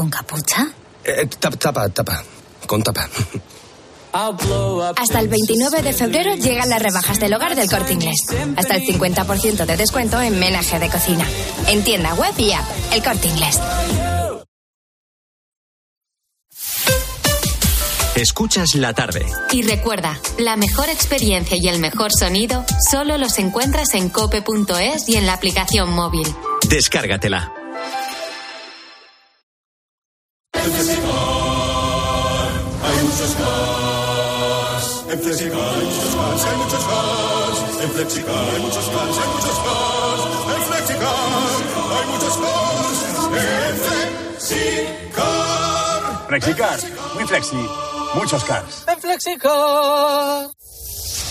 ¿Con capucha? Eh, tapa, tapa, tapa. Con tapa. Hasta el 29 de febrero llegan las rebajas del hogar del corte inglés. Hasta el 50% de descuento en menaje de cocina. En tienda web y app. El corte inglés. Escuchas la tarde. Y recuerda, la mejor experiencia y el mejor sonido solo los encuentras en cope.es y en la aplicación móvil. Descárgatela. En Flexicar hay muchos cars. En Flexicar hay muchos cars, hay muchos cars. En Flexicar hay muchos cars, hay muchos cars. En Flexicar hay muchos cars. En Flexicar. Flexicar, muy flexi, muchos cars. En Flexicar.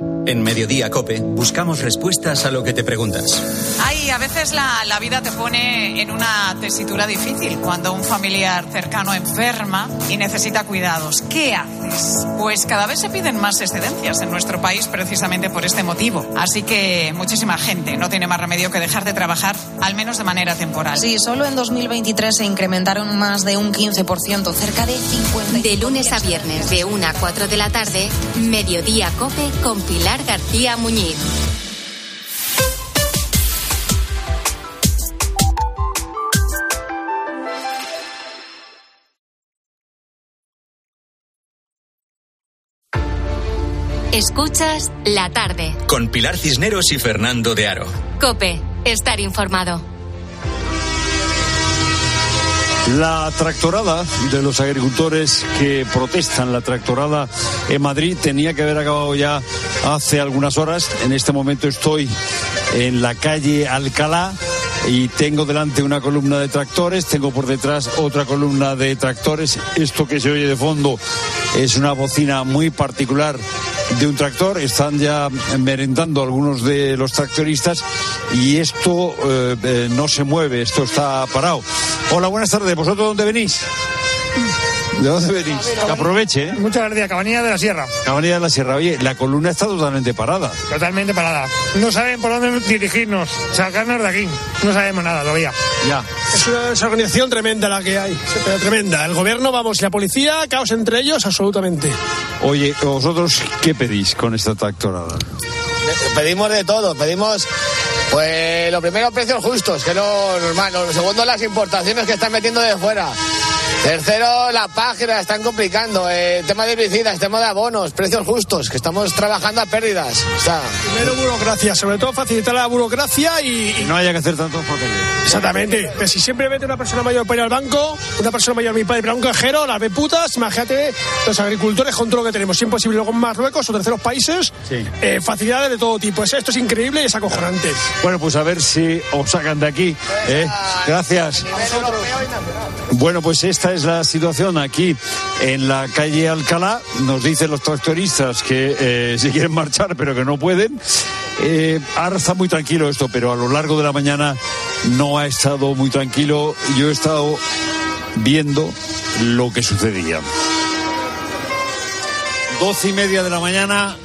En Mediodía Cope buscamos respuestas a lo que te preguntas. Ay, a veces la, la vida te pone en una tesitura difícil cuando un familiar cercano enferma y necesita cuidados. ¿Qué haces? Pues cada vez se piden más excedencias en nuestro país precisamente por este motivo. Así que muchísima gente no tiene más remedio que dejar de trabajar, al menos de manera temporal. Sí, solo en 2023 se incrementaron más de un 15%, cerca de 50. De lunes a viernes, de 1 a 4 de la tarde, Mediodía Cope con Pilar García Muñiz. Escuchas la tarde. Con Pilar Cisneros y Fernando de Aro. Cope, estar informado. La tractorada de los agricultores que protestan, la tractorada en Madrid, tenía que haber acabado ya hace algunas horas. En este momento estoy en la calle Alcalá y tengo delante una columna de tractores, tengo por detrás otra columna de tractores. Esto que se oye de fondo es una bocina muy particular de un tractor. Están ya merendando algunos de los tractoristas y esto eh, eh, no se mueve, esto está parado. Hola, buenas tardes. ¿Vosotros dónde venís? ¿De dónde venís? Que aproveche, ¿eh? Muchas gracias, Cabanilla de la Sierra. Cabanilla de la Sierra. Oye, la columna está totalmente parada. Totalmente parada. No saben por dónde dirigirnos, sacarnos de aquí. No sabemos nada todavía. Ya. Es una desorganización tremenda la que hay, pero tremenda. El gobierno, vamos, y la policía, caos entre ellos, absolutamente. Oye, ¿vosotros qué pedís con esta tractorada? Pedimos de todo, pedimos pues lo primero precios justos, que es lo normal, lo segundo las importaciones que están metiendo de fuera. Tercero, la página, están complicando. Eh, tema de herbicidas, tema de abonos, precios justos, que estamos trabajando a pérdidas. O sea, Primero burocracia, sobre todo facilitar la burocracia y... y- No haya que hacer tantos papeles. Exactamente. Pero si siempre mete una persona mayor para ir al banco, una persona mayor mi padre para un cajero, las ve putas, imagínate los agricultores con todo lo que tenemos. Si es posible luego en Marruecos o terceros países, Sí. eh, facilidades de todo tipo. Es- Esto es increíble y es acojonante. Bueno, pues a ver si os sacan de aquí. ¿eh? Gracias. Bueno, pues esta es la situación aquí en la calle Alcalá. Nos dicen los tractoristas que eh, se quieren marchar, pero que no pueden. Eh, ahora está muy tranquilo esto, pero a lo largo de la mañana no ha estado muy tranquilo. Yo he estado viendo lo que sucedía. Doce y media de la mañana,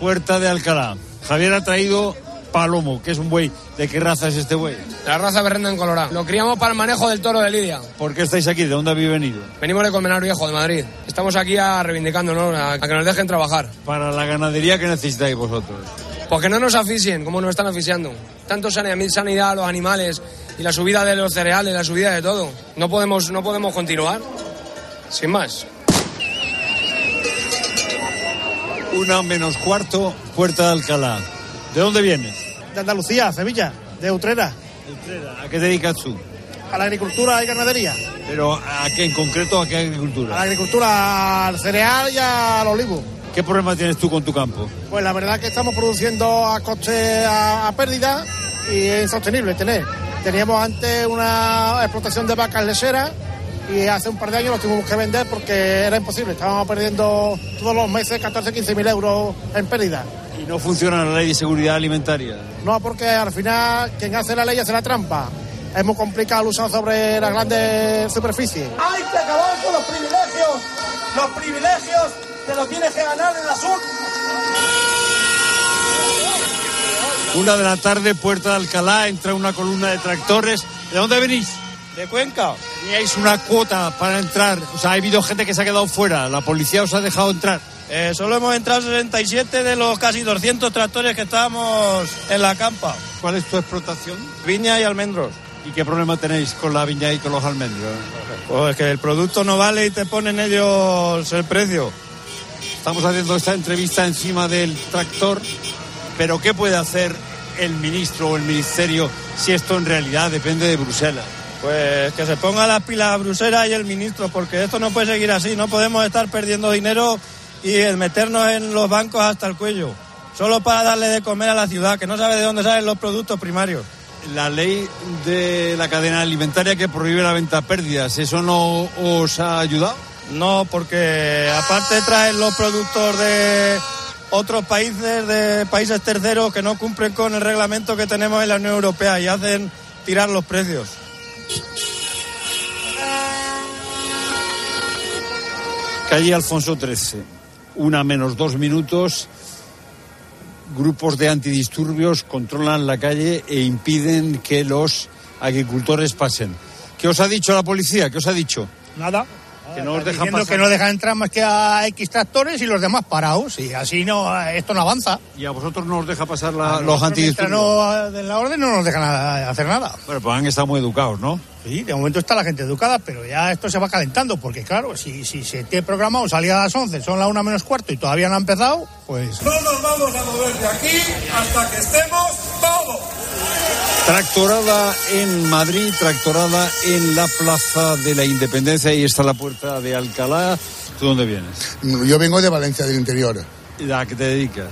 puerta de Alcalá. Javier ha traído palomo, que es un buey. ¿De qué raza es este buey? La raza berrenda en Colorado. Lo criamos para el manejo del toro de Lidia. ¿Por qué estáis aquí? ¿De dónde habéis venido? Venimos de Colmenar Viejo, de Madrid. Estamos aquí a reivindicándonos, a, a que nos dejen trabajar. Para la ganadería que necesitáis vosotros. Pues que no nos asfixien, como nos están asfixiando. Tanto sanidad, sanidad a los animales y la subida de los cereales, la subida de todo. No podemos, no podemos continuar. Sin más. Una menos cuarto, puerta de Alcalá. ¿De dónde vienes? De Andalucía, Sevilla, de Utrera. ¿A qué te dedicas tú? A la agricultura y ganadería. Pero ¿a qué en concreto a qué A la agricultura? agricultura, al cereal y al olivo. ¿Qué problema tienes tú con tu campo? Pues la verdad que estamos produciendo a coste a, a pérdida y es insostenible tener. Teníamos antes una explotación de vacas lecheras y hace un par de años lo tuvimos que vender porque era imposible. Estábamos perdiendo todos los meses 14, 15 mil euros en pérdida. ¿Y no funciona la ley de seguridad alimentaria? No, porque al final quien hace la ley hace la trampa. Es muy complicado usar sobre las grandes superficies. Hay que acabar con los privilegios, los privilegios que lo tienes que ganar en la sur. Una de la tarde, puerta de Alcalá, entra una columna de tractores. ¿De dónde venís? de Cuenca. Teníais una cuota para entrar, o sea, ha habido gente que se ha quedado fuera, la policía os ha dejado entrar. Eh, solo hemos entrado 67 de los casi 200 tractores que estábamos en la campa. ¿Cuál es tu explotación? Viña y almendros. ¿Y qué problema tenéis con la viña y con los almendros? Pues que el producto no vale y te ponen ellos el precio. Estamos haciendo esta entrevista encima del tractor, pero ¿qué puede hacer el ministro o el ministerio si esto en realidad depende de Bruselas? Pues que se ponga las pilas a Bruselas y el ministro, porque esto no puede seguir así. No podemos estar perdiendo dinero y el meternos en los bancos hasta el cuello, solo para darle de comer a la ciudad, que no sabe de dónde salen los productos primarios. La ley de la cadena alimentaria que prohíbe la venta a pérdidas, ¿eso no os ha ayudado? No, porque aparte traen los productos de otros países, de países terceros que no cumplen con el reglamento que tenemos en la Unión Europea y hacen tirar los precios. Calle Alfonso XIII, una menos dos minutos. Grupos de antidisturbios controlan la calle e impiden que los agricultores pasen. ¿Qué os ha dicho la policía? ¿Qué os ha dicho? Nada. Que no os pasar. que no dejan entrar más que a X tractores y los demás parados. Y así no, esto no avanza. Y a vosotros no os deja pasar la- los antidisturbios. no den la orden no nos dejan hacer nada. Bueno, pues han estado muy educados, ¿no? Sí, de momento está la gente educada, pero ya esto se va calentando, porque claro, si, si se tiene programado salir a las 11, son la una menos cuarto y todavía no ha empezado, pues... No nos vamos a mover de aquí hasta que estemos todos. Tractorada en Madrid, tractorada en la Plaza de la Independencia. Ahí está la puerta de Alcalá. ¿Tú dónde vienes? Yo vengo de Valencia del interior. ¿Y ¿A qué te dedicas?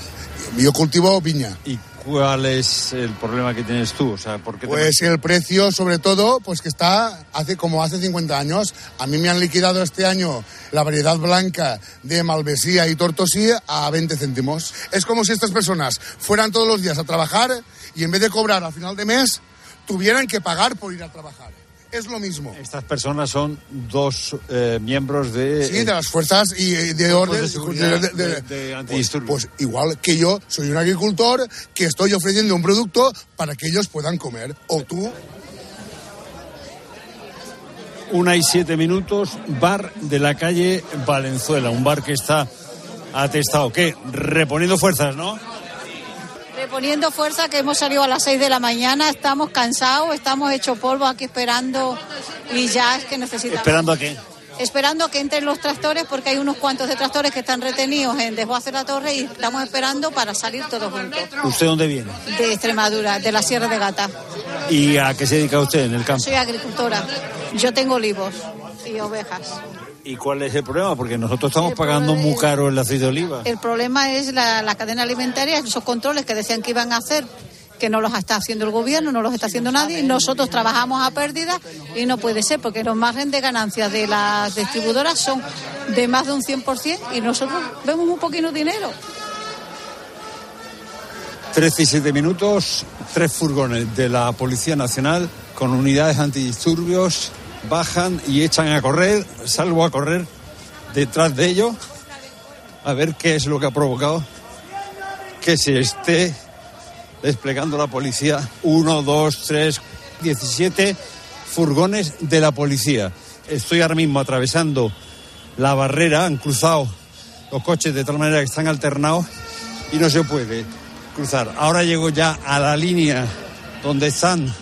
Yo cultivo viña. ¿Y cuál es el problema que tienes tú? O sea, ¿por qué te Pues el precio, sobre todo, pues que está hace como hace 50 años. A mí me han liquidado este año la variedad blanca de Malvesía y Tortosí a 20 céntimos. Es como si estas personas fueran todos los días a trabajar y en vez de cobrar al final de mes, tuvieran que pagar por ir a trabajar. Es lo mismo. Estas personas son dos eh, miembros de... Sí, de las fuerzas y eh, de orden de seguridad de- de- de- de pues, pues igual que yo soy un agricultor que estoy ofreciendo un producto para que ellos puedan comer. O tú Una y siete minutos, bar de la calle Valenzuela, un bar que está atestado, ¿qué? Reponiendo fuerzas, ¿no? Reponiendo fuerza que hemos salido a las 6 de la mañana, estamos cansados, estamos hechos polvo aquí esperando y ya es que necesitamos. ¿Esperando a qué? Esperando a que entren los tractores porque hay unos cuantos de tractores que están retenidos en Desguace la Torre y estamos esperando para salir todos juntos. ¿Usted dónde viene? De Extremadura, de la Sierra de Gata. ¿Y a qué se dedica usted en el campo? Soy agricultora. Yo tengo olivos y ovejas. ¿Y cuál es el problema? Porque nosotros estamos pagando muy caro el aceite de oliva. El problema es la, la cadena alimentaria, esos controles que decían que iban a hacer, que no los está haciendo el gobierno, no los está haciendo nadie. y Nosotros trabajamos a pérdida y no puede ser, porque los margen de ganancias de las distribuidoras son de más de un 100% y nosotros vemos un poquito dinero. 13 y 7 minutos, tres furgones de la Policía Nacional con unidades antidisturbios bajan y echan a correr, salvo a correr detrás de ellos, a ver qué es lo que ha provocado que se esté desplegando la policía. Uno, dos, tres, 17 furgones de la policía. Estoy ahora mismo atravesando la barrera, han cruzado los coches de tal manera que están alternados y no se puede cruzar. Ahora llego ya a la línea donde están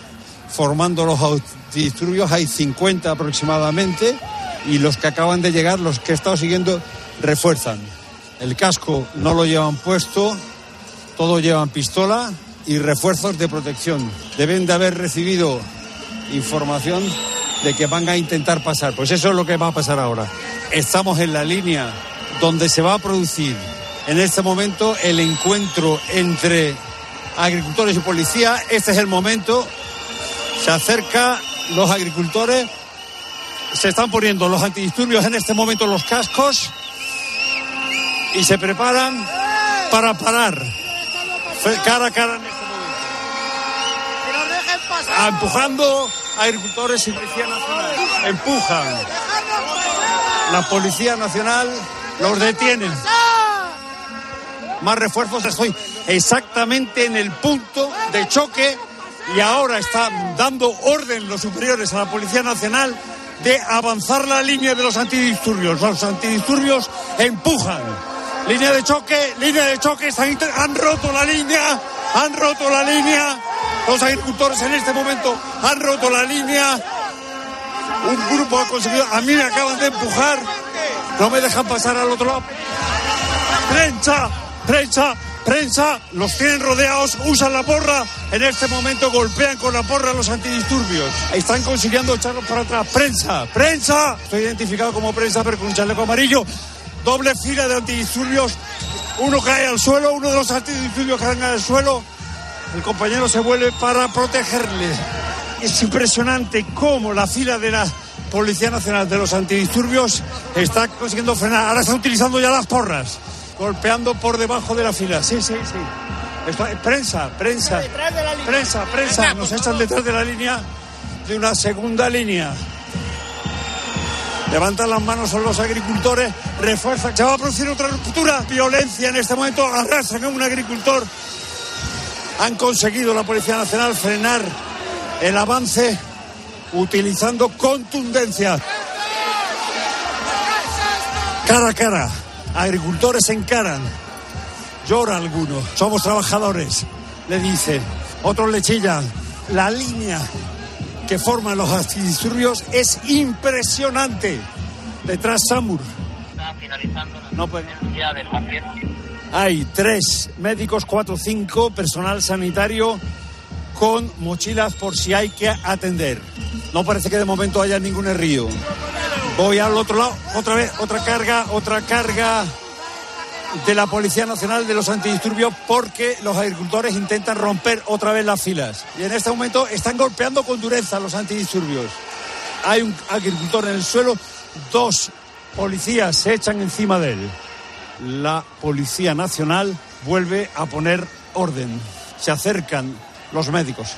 formando los antidisturbios, hay 50 aproximadamente y los que acaban de llegar, los que he estado siguiendo, refuerzan. El casco no lo llevan puesto, todos llevan pistola y refuerzos de protección. Deben de haber recibido información de que van a intentar pasar. Pues eso es lo que va a pasar ahora. Estamos en la línea donde se va a producir en este momento el encuentro entre agricultores y policía. Este es el momento. Se acerca los agricultores. Se están poniendo los antidisturbios en este momento los cascos y se preparan para parar. Cara a cara en este momento. Ah, Empujando a agricultores y Policía Nacional. Empujan. La Policía Nacional los detienen. Más refuerzos. Estoy exactamente en el punto de choque y ahora está dando orden los superiores a la Policía Nacional de avanzar la línea de los antidisturbios. Los antidisturbios empujan. Línea de choque, línea de choque, están, han roto la línea, han roto la línea. Los agricultores en este momento han roto la línea. Un grupo ha conseguido, a mí me acaban de empujar, no me dejan pasar al otro lado. Prensa, prensa, prensa, los tienen rodeados, usan la porra, en este momento golpean con la porra los antidisturbios. Están consiguiendo echarlos para atrás. Prensa, prensa, estoy identificado como prensa, pero con un chaleco amarillo. Doble fila de antidisturbios, uno cae al suelo, uno de los antidisturbios caen al suelo, el compañero se vuelve para protegerle. Es impresionante cómo la fila de la Policía Nacional de los Antidisturbios está consiguiendo frenar. Ahora está utilizando ya las porras golpeando por debajo de la fila. Sí, sí, sí. Prensa, prensa, prensa, prensa. Nos echan detrás de la línea de una segunda línea. Levantan las manos a los agricultores, refuerzan. Se va a producir otra ruptura, violencia en este momento. Arrasan a un agricultor. Han conseguido la Policía Nacional frenar el avance utilizando contundencia. Cara a cara agricultores se encaran. Llora alguno. Somos trabajadores, le dice. Otros le chillan. La línea que forman los antidisturbios es impresionante. Detrás Samur. No puede. Hay tres médicos, cuatro, cinco, personal sanitario con mochilas por si hay que atender. No parece que de momento haya ningún río. Voy al otro lado, otra vez, otra carga, otra carga de la Policía Nacional de los Antidisturbios porque los agricultores intentan romper otra vez las filas. Y en este momento están golpeando con dureza los antidisturbios. Hay un agricultor en el suelo, dos policías se echan encima de él. La Policía Nacional vuelve a poner orden. Se acercan los médicos.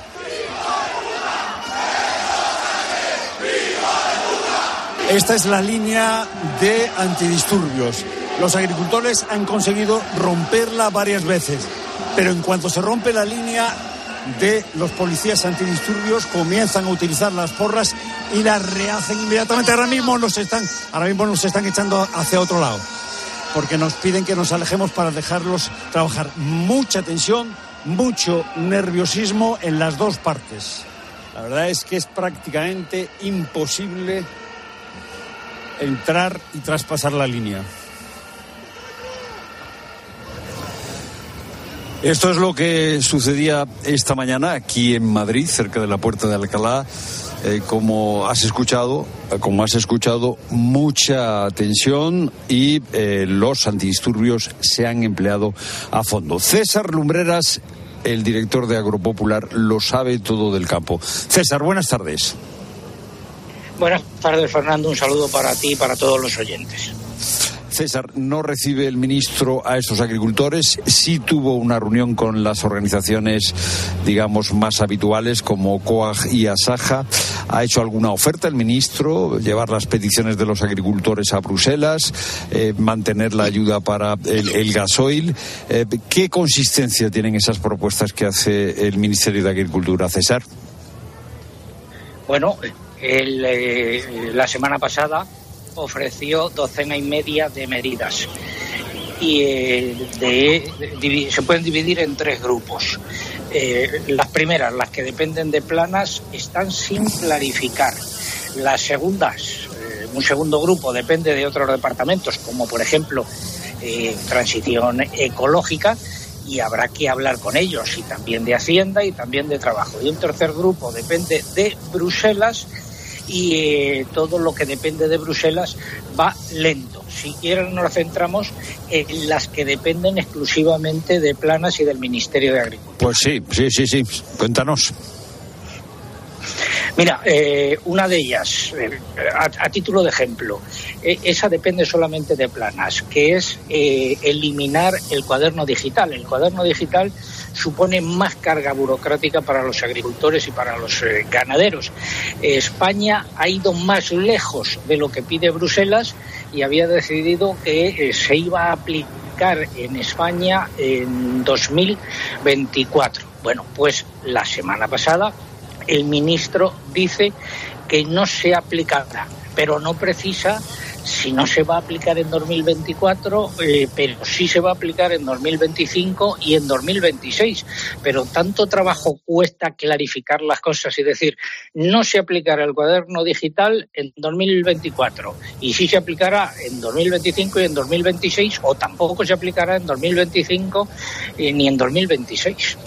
Esta es la línea de antidisturbios. Los agricultores han conseguido romperla varias veces, pero en cuanto se rompe la línea de los policías antidisturbios comienzan a utilizar las porras y las rehacen inmediatamente. Ahora mismo nos están, ahora mismo nos están echando hacia otro lado, porque nos piden que nos alejemos para dejarlos trabajar. Mucha tensión, mucho nerviosismo en las dos partes. La verdad es que es prácticamente imposible entrar y traspasar la línea. Esto es lo que sucedía esta mañana aquí en Madrid, cerca de la puerta de Alcalá. Eh, como has escuchado, eh, como has escuchado, mucha tensión y eh, los antidisturbios se han empleado a fondo. César Lumbreras, el director de Agropopular, lo sabe todo del campo. César, buenas tardes. Buenas tardes, Fernando. Un saludo para ti y para todos los oyentes. César, no recibe el ministro a estos agricultores. Sí tuvo una reunión con las organizaciones, digamos, más habituales como COAG y ASAJA. ¿Ha hecho alguna oferta el ministro? ¿Llevar las peticiones de los agricultores a Bruselas? Eh, ¿Mantener la ayuda para el, gasoil? Eh, ¿Qué consistencia tienen esas propuestas que hace el Ministerio de Agricultura, César? Bueno, el, eh, la semana pasada ofreció docena y media de medidas y eh, se pueden dividir en tres grupos. Eh, las primeras, las que dependen de planas, están sin clarificar. Las segundas, un segundo grupo depende de otros departamentos, como por ejemplo transición ecológica, y habrá que hablar con ellos, y también de Hacienda y también de Trabajo. Y un tercer grupo depende de Bruselas y eh, todo lo que depende de Bruselas va lento. Si quieren nos centramos en las que dependen exclusivamente de Planas y del Ministerio de Agricultura. Pues sí, sí, sí, sí. Cuéntanos. Mira, eh, una de ellas, eh, a, título de ejemplo, esa depende solamente de planas, que es eliminar el cuaderno digital. El cuaderno digital supone más carga burocrática para los agricultores y para los eh, ganaderos. España ha ido más lejos de lo que pide Bruselas y había decidido que eh, se iba a aplicar en España en 2024 Bueno, pues la semana pasada el ministro dice que no se aplicará, pero no precisa si no se va a aplicar en 2024, eh, pero sí se va a aplicar en 2025 y en 2026. Pero tanto trabajo cuesta clarificar las cosas y decir, no se aplicará el cuaderno digital en 2024 y sí se aplicará en 2025 y en 2026 o tampoco se aplicará en 2025 eh, ni en 2026.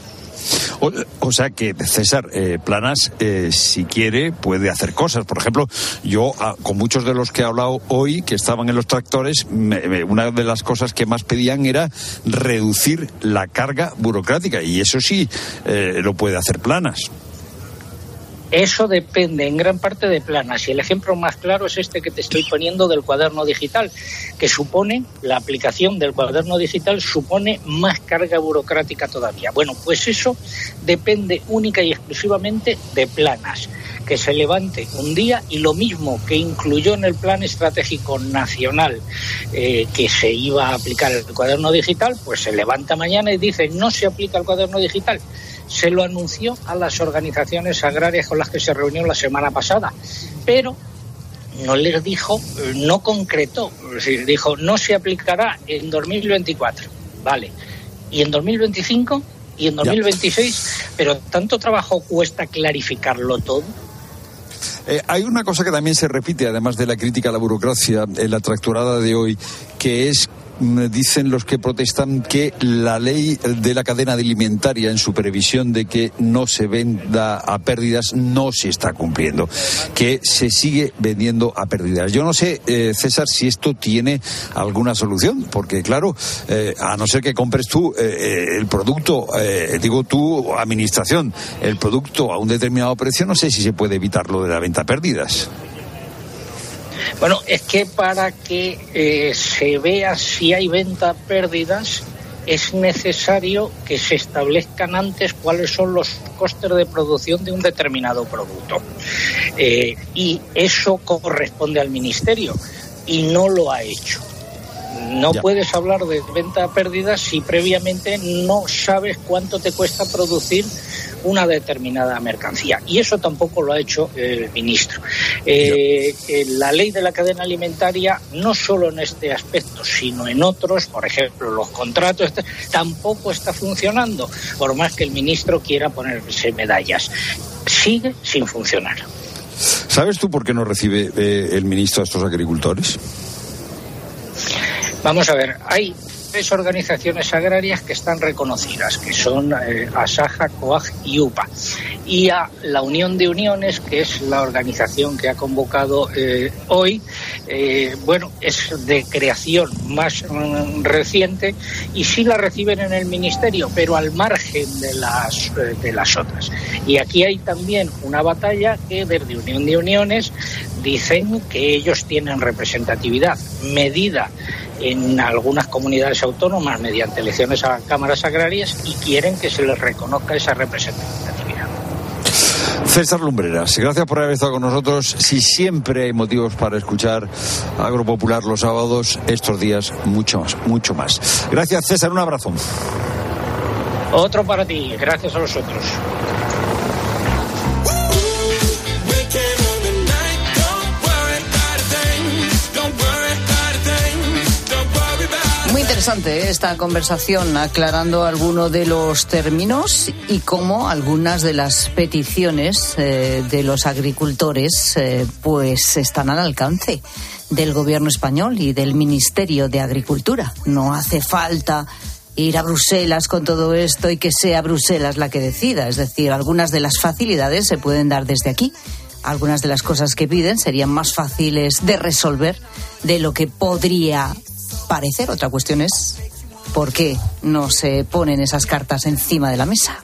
O, o sea que César eh, Planas, eh, si quiere, puede hacer cosas. Por ejemplo, yo ah, con muchos de los que he hablado hoy, que estaban en los tractores, me- una de las cosas que más pedían era reducir la carga burocrática. Y eso sí eh, lo puede hacer Planas. Eso depende en gran parte de planas y el ejemplo más claro es este que te estoy poniendo del cuaderno digital, que supone, la aplicación del cuaderno digital supone más carga burocrática todavía. Bueno, pues eso depende única y exclusivamente de planas, que se levante un día y lo mismo que incluyó en el plan estratégico nacional eh, que se iba a aplicar el cuaderno digital, pues se levanta mañana y dice no se aplica el cuaderno digital se lo anunció a las organizaciones agrarias con las que se reunió la semana pasada, pero no les dijo, no concretó, es decir, dijo no se aplicará en 2024, vale, y en 2025 y en 2026, pero tanto trabajo cuesta clarificarlo todo. Eh, hay una cosa que también se repite, además de la crítica a la burocracia, en la tracturada de hoy, que es dicen los que protestan que la ley de la cadena alimentaria en su previsión de que no se venda a pérdidas no se está cumpliendo, que se sigue vendiendo a pérdidas. Yo no sé, eh, César, si esto tiene alguna solución, porque claro, eh, a no ser que compres tú eh, eh, el producto, eh, digo tú, administración, el producto a un determinado precio, no sé si se puede evitar lo de la venta a pérdidas. Bueno, es que para que eh, se vea si hay venta pérdidas es necesario que se establezcan antes cuáles son los costes de producción de un determinado producto. Eh, y eso corresponde al Ministerio y no lo ha hecho. No Ya. puedes hablar de venta a pérdidas si previamente no sabes cuánto te cuesta producir una determinada mercancía. Y eso tampoco lo ha hecho el ministro. Eh, eh, la ley de la cadena alimentaria, no solo en este aspecto, sino en otros, por ejemplo, los contratos, este, tampoco está funcionando, por más que el ministro quiera ponerse medallas. Sigue sin funcionar. ¿Sabes tú por qué no recibe eh, el ministro a estos agricultores? Vamos a ver, hay tres organizaciones agrarias que están reconocidas, que son eh, Asaja, COAG y UPA. Y a la Unión de Uniones, que es la organización que ha convocado eh, hoy, eh, bueno, es de creación más mm, reciente y sí la reciben en el Ministerio, pero al margen de las, eh, de las otras. Y aquí hay también una batalla que desde Unión de Uniones dicen que ellos tienen representatividad medida en algunas comunidades autónomas mediante elecciones a cámaras agrarias y quieren que se les reconozca esa representatividad. César Lumbreras, gracias por haber estado con nosotros. Si siempre hay motivos para escuchar Agropopular los sábados, estos días mucho más, mucho más. Gracias César, un abrazo. Otro para ti, gracias a los Muy interesante ¿eh? esta conversación, aclarando algunos de los términos y cómo algunas de las peticiones eh, de los agricultores eh, pues están al alcance del gobierno español y del Ministerio de Agricultura. No hace falta ir a Bruselas con todo esto y que sea Bruselas la que decida. Es decir, algunas de las facilidades se pueden dar desde aquí. Algunas de las cosas que piden serían más fáciles de resolver de lo que podría parecer. Otra cuestión es por qué no se ponen esas cartas encima de la mesa.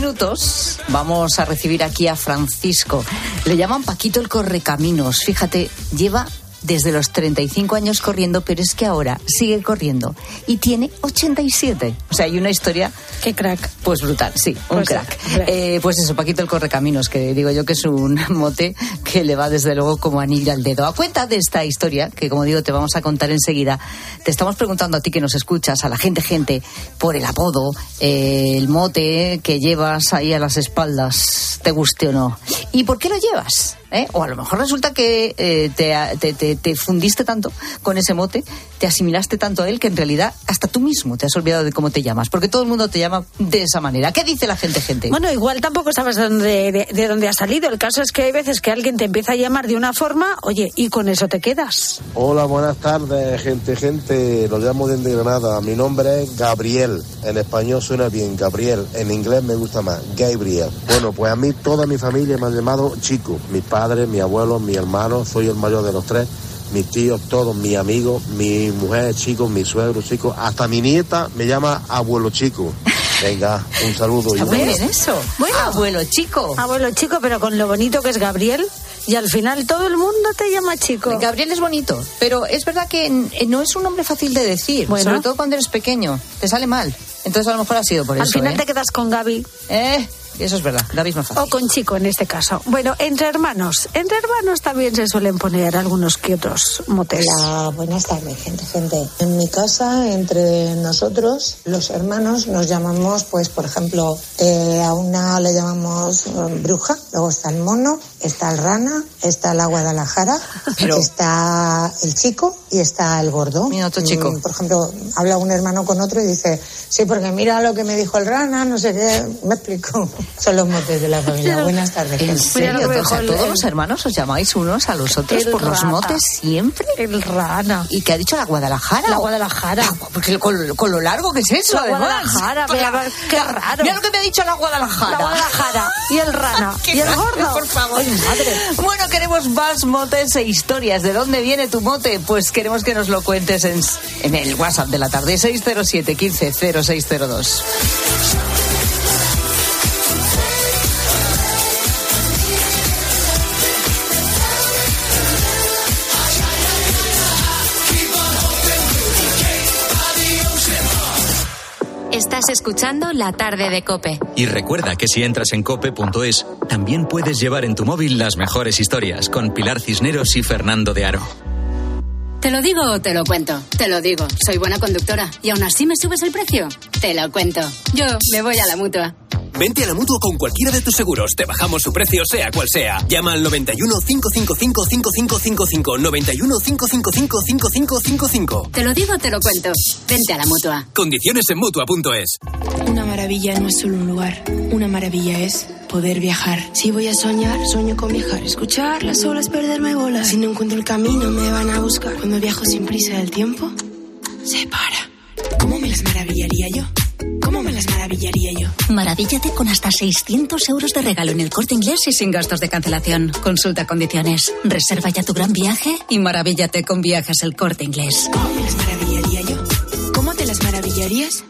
Minutos vamos a recibir aquí a Francisco. Le llaman Paquito el Correcaminos. Fíjate, lleva desde los 35 años corriendo, pero es que ahora sigue corriendo y tiene 87. O sea, hay una historia... Qué crack. Pues brutal, sí, un Pues, crack. Eh, pues eso, Paquito el Correcaminos, que digo yo que es un mote que le va desde luego como anillo al dedo. A cuenta de esta historia, que como digo te vamos a contar enseguida, te estamos preguntando a ti que nos escuchas, a la gente, gente, por el apodo, eh, el mote que llevas ahí a las espaldas, te guste o no. ¿Y por qué lo llevas? ¿Eh? O a lo mejor resulta que eh, te, te- te- te fundiste tanto con ese mote, te asimilaste tanto a él que en realidad hasta tú mismo te has olvidado de cómo te llamas, porque todo el mundo te llama de esa manera. ¿Qué dice la gente, gente? Bueno, igual tampoco sabes de dónde, de, de dónde ha salido. El caso es que hay veces que alguien te empieza a llamar de una forma, oye, y con eso te quedas. Hola, buenas tardes, gente, gente. Lo llamo desde Granada. Mi nombre es Gabriel. En español suena bien, Gabriel. En inglés me gusta más, Gabriel. Bueno, pues a mí toda mi familia me han llamado Chico. Mi padre, mi abuelo, mi hermano. Soy el mayor de los tres. Mis tíos, todos, mis amigos, mi mujer Chico, mi suegro Chico. Hasta mi nieta me llama Abuelo Chico. Venga, un saludo. y Está muy un bien eso. Bueno, abuelo chico. Abuelo chico, pero con lo bonito que es Gabriel. Y al final todo el mundo te llama chico. Gabriel es bonito, pero es verdad que eh, no es un nombre fácil de decir, Bueno. sobre todo cuando eres pequeño. Te sale mal. Entonces a lo mejor ha sido por Al eso. final ¿eh? te quedas con Gaby. Eh, eso es verdad. Es más fácil. O con chico en este caso. Bueno, entre hermanos. Entre hermanos también se suelen poner algunos que otros motes. Hola, buenas tardes, gente, gente. En mi casa, entre nosotros, los hermanos, nos llamamos, pues, por ejemplo, eh, a una le llamamos eh, bruja, luego está el mono, está el rana, está la Guadalajara, está el chico y está el gordo. otro chico. Mm, Por ejemplo, habla un hermano con otro y dice, sí, porque mira lo que me dijo el rana, no sé qué, me explico. Son los motes de la familia. Buenas tardes. ¿En serio? O sea, todos los hermanos os llamáis unos a los otros El por los motes siempre. El rana. ¿Y qué ha dicho la Guadalajara? La Guadalajara. Ah, porque con, con lo largo que es eso, La además. Guadalajara, mira, La- qué raro. Mira lo que me ha dicho la Guadalajara. La Guadalajara. Y el rana. Qué y el gordo. por favor. Ay, madre. Bueno, queremos más motes e historias. ¿De dónde viene tu mote? Pues queremos que nos lo cuentes en, en el WhatsApp de la tarde, 607 15 0602. Estás escuchando La tarde de Cope. Y recuerda que si entras en cope.es, también puedes llevar en tu móvil las mejores historias con Pilar Cisneros y Fernando de Aro. ¿Te lo digo o te lo cuento? Te lo digo. Soy buena conductora. ¿Y aún así me subes el precio? Te lo cuento. Yo me voy a la mutua. Vente a la mutua con cualquiera de tus seguros. Te bajamos su precio, sea cual sea. Llama al 91 555 5555. 91 555 5555. Te lo digo o te lo cuento. Vente a la mutua. Condiciones en mutua.es. Una maravilla no es solo un lugar, una maravilla es poder viajar. Si voy a soñar, sueño con viajar. Escuchar las olas, perderme bolas. Si no encuentro el camino, me van a buscar. Cuando viajo sin prisa del tiempo, se para. ¿Cómo me las maravillaría yo? ¿Cómo me las maravillaría yo? Maravíllate con hasta 600 euros de regalo en el corte inglés y sin gastos de cancelación. Consulta condiciones. Reserva ya tu gran viaje y maravíllate con viajes el corte inglés. ¿Cómo me las maravillaría yo? ¿Cómo te las maravillarías?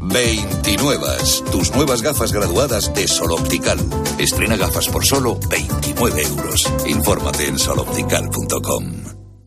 29. Tus nuevas gafas graduadas de Sol Optical. Estrena gafas por solo 29 euros. Infórmate en soloptical.com.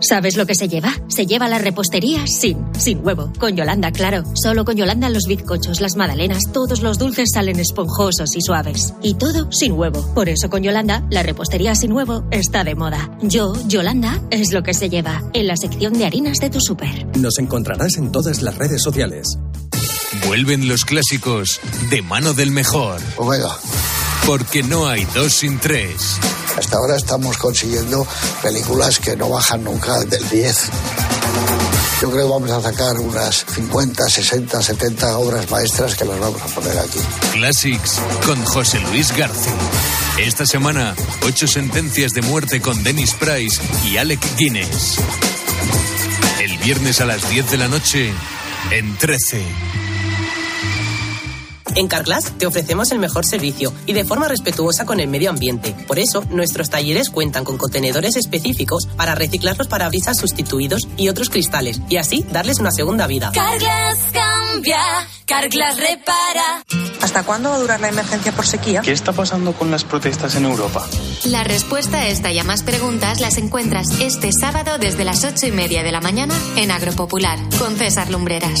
¿Sabes lo que se lleva? Se lleva la repostería sin, sin huevo. Con Yolanda, claro. Solo con Yolanda los bizcochos, las magdalenas, todos los dulces salen esponjosos y suaves. Y todo sin huevo. Por eso con Yolanda, la repostería sin huevo está de moda. Yo, Yolanda, es lo que se lleva. En la sección de harinas de tu súper. Nos encontrarás en todas las redes sociales. Vuelven los clásicos de mano del mejor. Omega. Porque no hay dos sin tres. Hasta ahora estamos consiguiendo películas que no bajan nunca del 10. Yo creo que vamos a sacar unas 50, 60, 70 obras maestras que las vamos a poner aquí. Classics con José Luis García. Esta semana, ocho sentencias de muerte con Dennis Price y Alec Guinness. El viernes a las 10 de la noche, en 13. En Carglass te ofrecemos el mejor servicio y de forma respetuosa con el medio ambiente. Por eso, nuestros talleres cuentan con contenedores específicos para reciclar los parabrisas sustituidos y otros cristales y así darles una segunda vida. Carglass cambia, Carglass repara. ¿Hasta cuándo va a durar la emergencia por sequía? ¿Qué está pasando con las protestas en Europa? La respuesta a esta y a más preguntas las encuentras este sábado desde las ocho y media de la mañana en Agropopular con César Lumbreras.